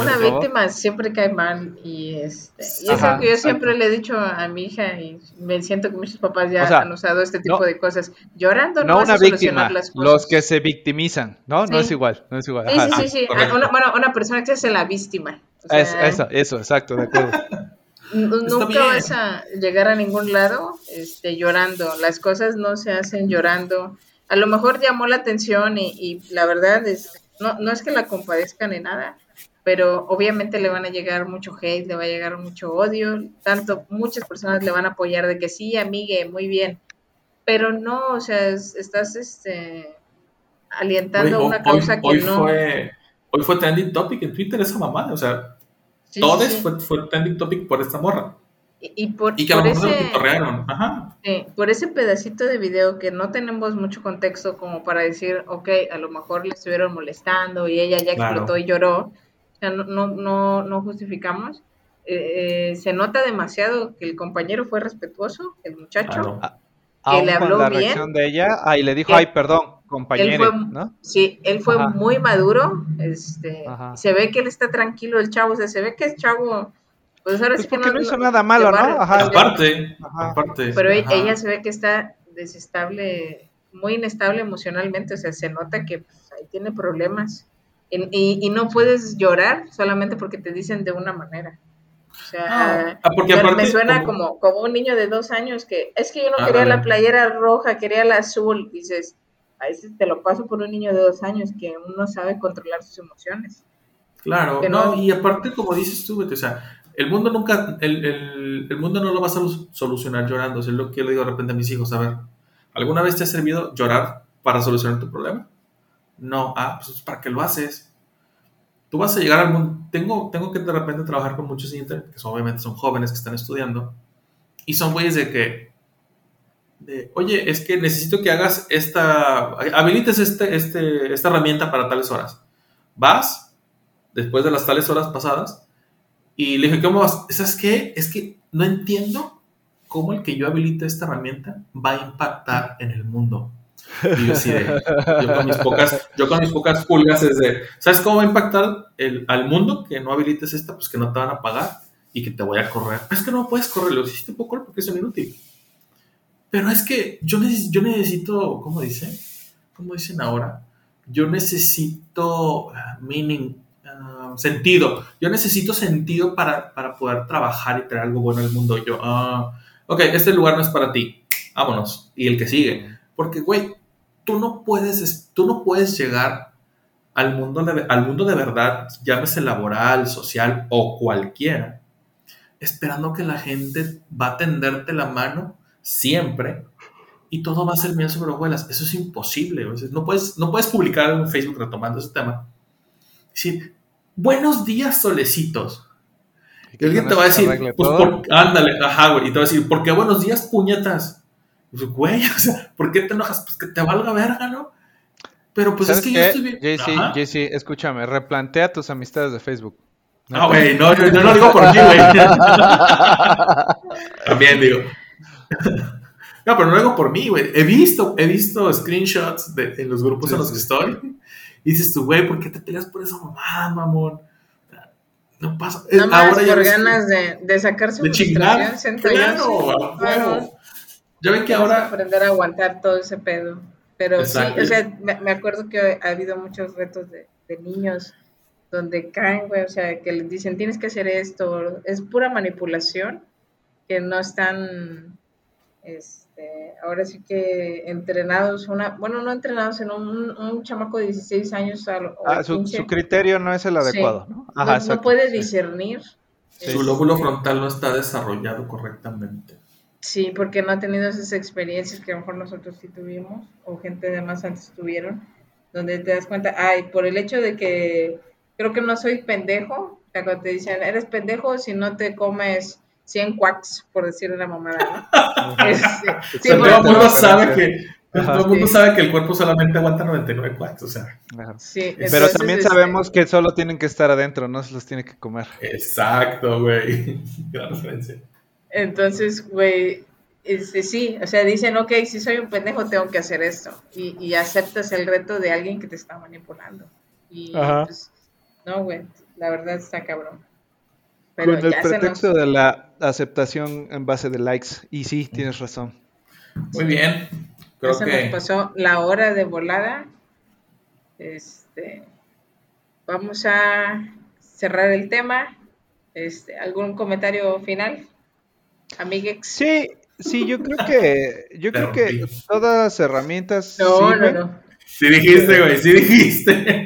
Una víctima siempre cae mal y este y es Ajá, algo que yo exacto. siempre le he dicho a mi hija y me siento que muchos papás ya O sea, han usado este tipo no- de cosas. Llorando no, No una solucionar víctima, las cosas. los que se victimizan, ¿no? No es igual, no es igual. Sí, Ajá, sí, sí. sí, sí. correcto. Una, bueno, una persona que se hace la víctima. O Es- sea, eso, eso, exacto, de acuerdo. Nunca vas a llegar a ningún lado este, llorando. Las cosas no se hacen llorando. A lo mejor llamó la atención y, y la verdad es, no, no es que la compadezcan ni nada, pero obviamente le van a llegar mucho hate, le va a llegar mucho odio. Tanto muchas personas le van a apoyar de que sí, amigue, muy bien. Pero no, o sea, es- estás este, alientando una hoy- causa que hoy no. Fue, hoy fue trending topic en Twitter esa mamada. O sea, sí, todos sí. fue, fue trending topic por esta morra. Y, y por, Y que a lo mejor se lo ese- pitorrearon. Ajá. Sí, por ese pedacito de video que no tenemos mucho contexto como para decir, ok, a lo mejor le estuvieron molestando y ella ya Claro. explotó y lloró, o sea, no, no, no, no justificamos. Eh, eh, se nota demasiado que el compañero fue respetuoso, el muchacho. Claro. Aún le con habló la bien. reacción de ella, ah, y le dijo, Que ay, perdón, compañero, fue- ¿no? Sí, él fue Ajá. muy maduro, este, Ajá. se ve que él está tranquilo, el chavo, o sea, se ve que es chavo, pues ahora Pues sí que porque no hizo nada malo, ¿no? Ajá. Aparte, Ajá. aparte. Pero e- ajá. ella se ve que está desestable, muy inestable emocionalmente, o sea, se nota que pues, ahí tiene problemas. Y, y- y no puedes llorar solamente porque te dicen de una manera. O sea, Ah, ah, porque me, aparte, me suena como- como, un niño de dos años que es que yo no Ah, quería la playera roja, quería la azul. Dices, a veces te lo paso por un niño de dos años que uno sabe controlar sus emociones. Claro, no, no- y aparte, como dices tú, o sea, el mundo nunca, el, el- mundo no lo vas a solu- solucionar llorando. Es lo que yo le digo de repente a mis hijos, a ver, ¿alguna vez te ha servido llorar para solucionar tu problema? No, ah, pues ¿para qué lo haces? Tú vas a llegar al mundo, tengo, tengo que de repente trabajar con muchos internet, que son- obviamente son jóvenes que están estudiando, Y son güeyes de que, de, oye, es que necesito que hagas esta, habilites este, este, esta herramienta para tales horas. Vas, después de las tales horas pasadas, y le dije, ¿cómo vas? ¿Sabes qué? Es que no entiendo cómo el que yo habilite esta herramienta va a impactar en el mundo. Y yo, así de- yo con mis pocas, yo con mis pocas pulgas es de, ¿sabes cómo va a impactar el, al mundo que no habilites esta? Pues que no te van a pagar y que te voy a correr. Es que no puedes correr, lo hiciste poco porque es inútil. Pero es que yo, yo necesito, ¿cómo dicen? ¿Cómo dicen ahora? Yo necesito ah, meaning, sentido. Yo necesito sentido para, para poder trabajar y traer algo bueno al mundo. Yo, ah, ok, este lugar no es para ti. Vámonos. Y el que sigue. Porque, güey, tú no puedes, es- tú no puedes llegar al mundo, de, al mundo de verdad, llámese laboral, social o cualquiera, esperando que la gente va a tenderte la mano siempre y todo va a ser miel sobre hojuelas. Eso es imposible. no, puedes, no puedes publicar en Facebook retomando ese tema. Decir, buenos días, solecitos. Y alguien te va a decir, pues, por- ándale, ajá, güey. Y te va a decir, ¿por qué buenos días, puñetas? Pues, güey, [LAUGHS] o sea, ¿por qué te enojas? Pues que te valga verga, ¿no? Pero pues es ¿Sabes que yo qué? estoy bien. JC. JC, escúchame, replantea tus amistades de Facebook. Ah, güey, no, yo, yo no digo por ti, güey. [LAUGHS] También digo. No, pero no digo por mí, güey. He visto, he visto screenshots de, en los grupos Sí, en los que estoy. Y dices tú, güey, ¿por qué te peleas por esa mamada, mamón? No pasa. Nada más ahora ya por ves- ganas de, de sacar su de chingar. Claro. Ya ven que ahora. aprender a aguantar todo ese pedo. Pero Exacto. sí, o sea, me, acuerdo que ha habido muchos retos de, de niños donde caen, güey, o sea, que les dicen, tienes que hacer esto. Es pura manipulación, que no están, este, ahora sí que entrenados, una, bueno, no entrenados, sino un, un chamaco de 16 años a Ah, su, 15, su criterio no es el adecuado, ¿no? no, Ajá, no exacto. puede Sí. discernir. Su lóbulo frontal no está desarrollado correctamente. Sí, porque no ha tenido esas experiencias que a lo mejor nosotros sí tuvimos, o gente de más antes tuvieron, donde te das cuenta, ay, por el hecho de que creo que no soy pendejo, o sea, cuando te dicen, eres pendejo si no te comes 100 quacks, por decir una mamada, ¿no? Este, O sea, todo el mundo sabe que. Ajá. Todo el mundo Sí. sabe que el cuerpo solamente aguanta 99 watts, o sea. Sí, Pero también este, sabemos que solo tienen que estar adentro, no se los tiene que comer. Exacto, güey. [LAUGHS] Gran referencia. Entonces, güey, este, sí, o sea, dicen, ok, si soy un pendejo, tengo que hacer esto. Y, y aceptas el reto de alguien que te está manipulando. Y, Ajá. pues, no, güey, la verdad está cabrón. Pero Con el ya se nos, pretexto de la aceptación en base de likes. Y sí, tienes razón. Muy bien. ya Creo se que. nos pasó la hora de volada. Este, vamos a cerrar el tema. Este, ¿Algún comentario final? Amiguex. Sí, sí, yo creo que, yo creo que todas las herramientas No, no, no. Sí dijiste, güey, sí dijiste.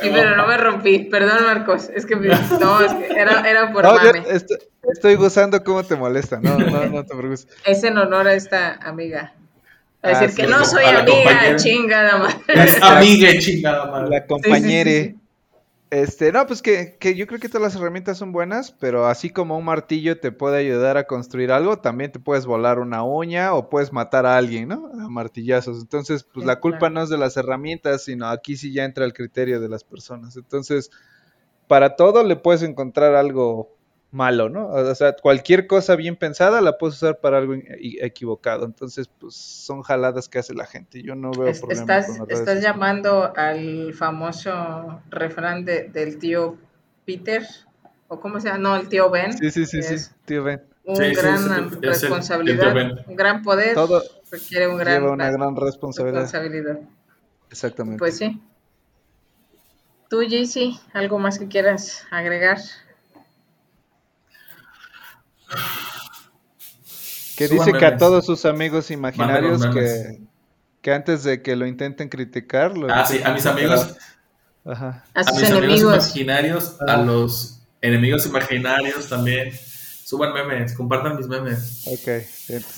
Sí, pero no me rompí. Perdón, Marcos. Es que, me- [LAUGHS] no, es que era, era por No, mame. estoy, estoy gozando cómo te molesta. No, no, no te preocupes. Es en honor a esta amiga. A Ah, decir sí, que no soy compañera. amiga, chingada madre. Es amiga, chingada madre. La compañere. sí, sí. Este, no, pues que, que yo creo que todas las herramientas son buenas, pero así como un martillo te puede ayudar a construir algo, también te puedes volar una uña o puedes matar a alguien, ¿no? A martillazos. Entonces, pues la culpa no es de las herramientas, sino aquí sí ya entra el criterio de las personas. Entonces, para todo le puedes encontrar algo malo, ¿no? O sea, cualquier cosa bien pensada la puedes usar para algo equivocado. Entonces, pues son jaladas que hace la gente. Yo no veo Es- problema estás con las redes estás sociales. llamando al famoso refrán de- del tío Peter, o cómo se llama, no, el tío Ben. Sí, sí, sí, sí, es tío Ben. Un Sí, gran sí, es el- el tío responsabilidad, un gran poder, Todo requiere un gran Lleva una gran responsabilidad. responsabilidad. Exactamente. Pues sí. Tú, JC, ¿algo más que quieras agregar? Que Suban dice que a todos sus amigos imaginarios que, que antes de que lo intenten criticar, lo Ah, sí, a mis amigos, Ajá. A a sus mis amigos enemigos. imaginarios, a Ah. los enemigos imaginarios también. Suban memes, compartan mis memes. Ok.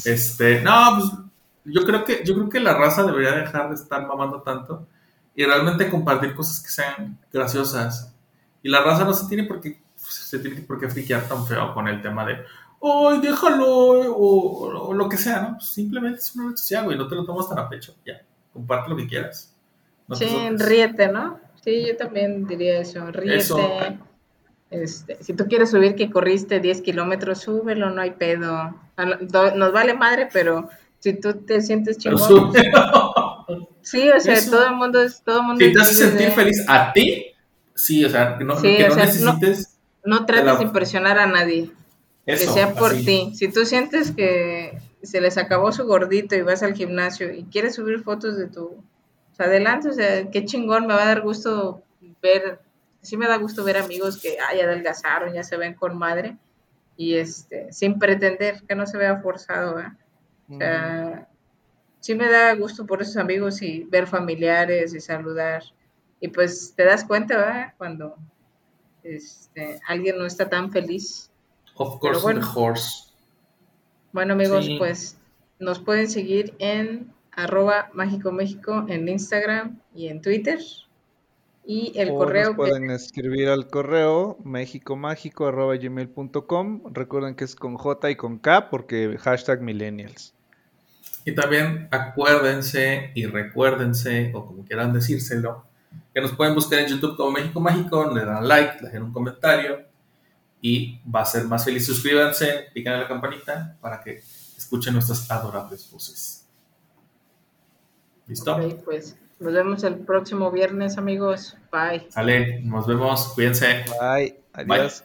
Este, no, pues yo creo que yo creo que la raza debería dejar de estar mamando tanto y realmente compartir cosas que sean graciosas. Y la raza no se tiene por qué se tiene por qué friquear tan feo con el tema de ¡ay, déjalo! O, o lo que sea, ¿no? Simplemente es una red social, güey, no te lo tomas tan a pecho. Ya, comparte lo que quieras. No Sí, ríete, ¿no? Sí, yo también diría eso, ríete. Eso. Este, si tú quieres subir que corriste 10 kilómetros, súbelo, no hay pedo. Nos vale madre, pero si tú te sientes chingón. [LAUGHS] Sí, o sea, Eso. todo el mundo es, todo el mundo si te hace sentir de- feliz a ti, sí, o sea, que no, Sí, que no sea, no- necesites No trates la- de impresionar a nadie, eso. que sea por así. ti. Si tú sientes que se les acabó su gordito y vas al gimnasio y quieres subir fotos de tu, o sea, adelante, o sea, qué chingón, me va a dar gusto ver, sí me da gusto ver amigos que ay, ya adelgazaron, ya se ven con madre y este, sin pretender que no se vea forzado, ¿verdad? O sea, sí me da gusto por esos amigos y ver familiares y saludar. Y pues te das cuenta, ¿verdad? Cuando este, alguien no está tan feliz. Of course, bueno. the horse. Bueno, amigos, Sí. pues nos pueden seguir en arroba mágico México en Instagram y en Twitter. Y el o correo nos pueden escribir al correo mexicomágico.gmail.com. Recuerden que es con J y con K porque hashtag millennials. Y también acuérdense y recuérdense, o como quieran decírselo, que nos pueden buscar en YouTube como México Mágico, le dan like, le dejan un comentario y va a ser más feliz. Suscríbanse, piquen a la campanita para que escuchen nuestras adorables voces. ¿Listo? que... Ok, pues nos vemos el próximo viernes, amigos. Bye. Sale, nos vemos, cuídense. Bye. Bye. Adiós.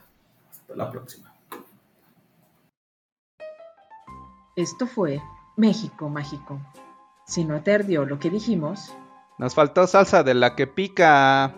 Hasta la próxima. Esto fue México Mágico. Si no te ardió lo que dijimos, Nos faltó salsa de la que pica.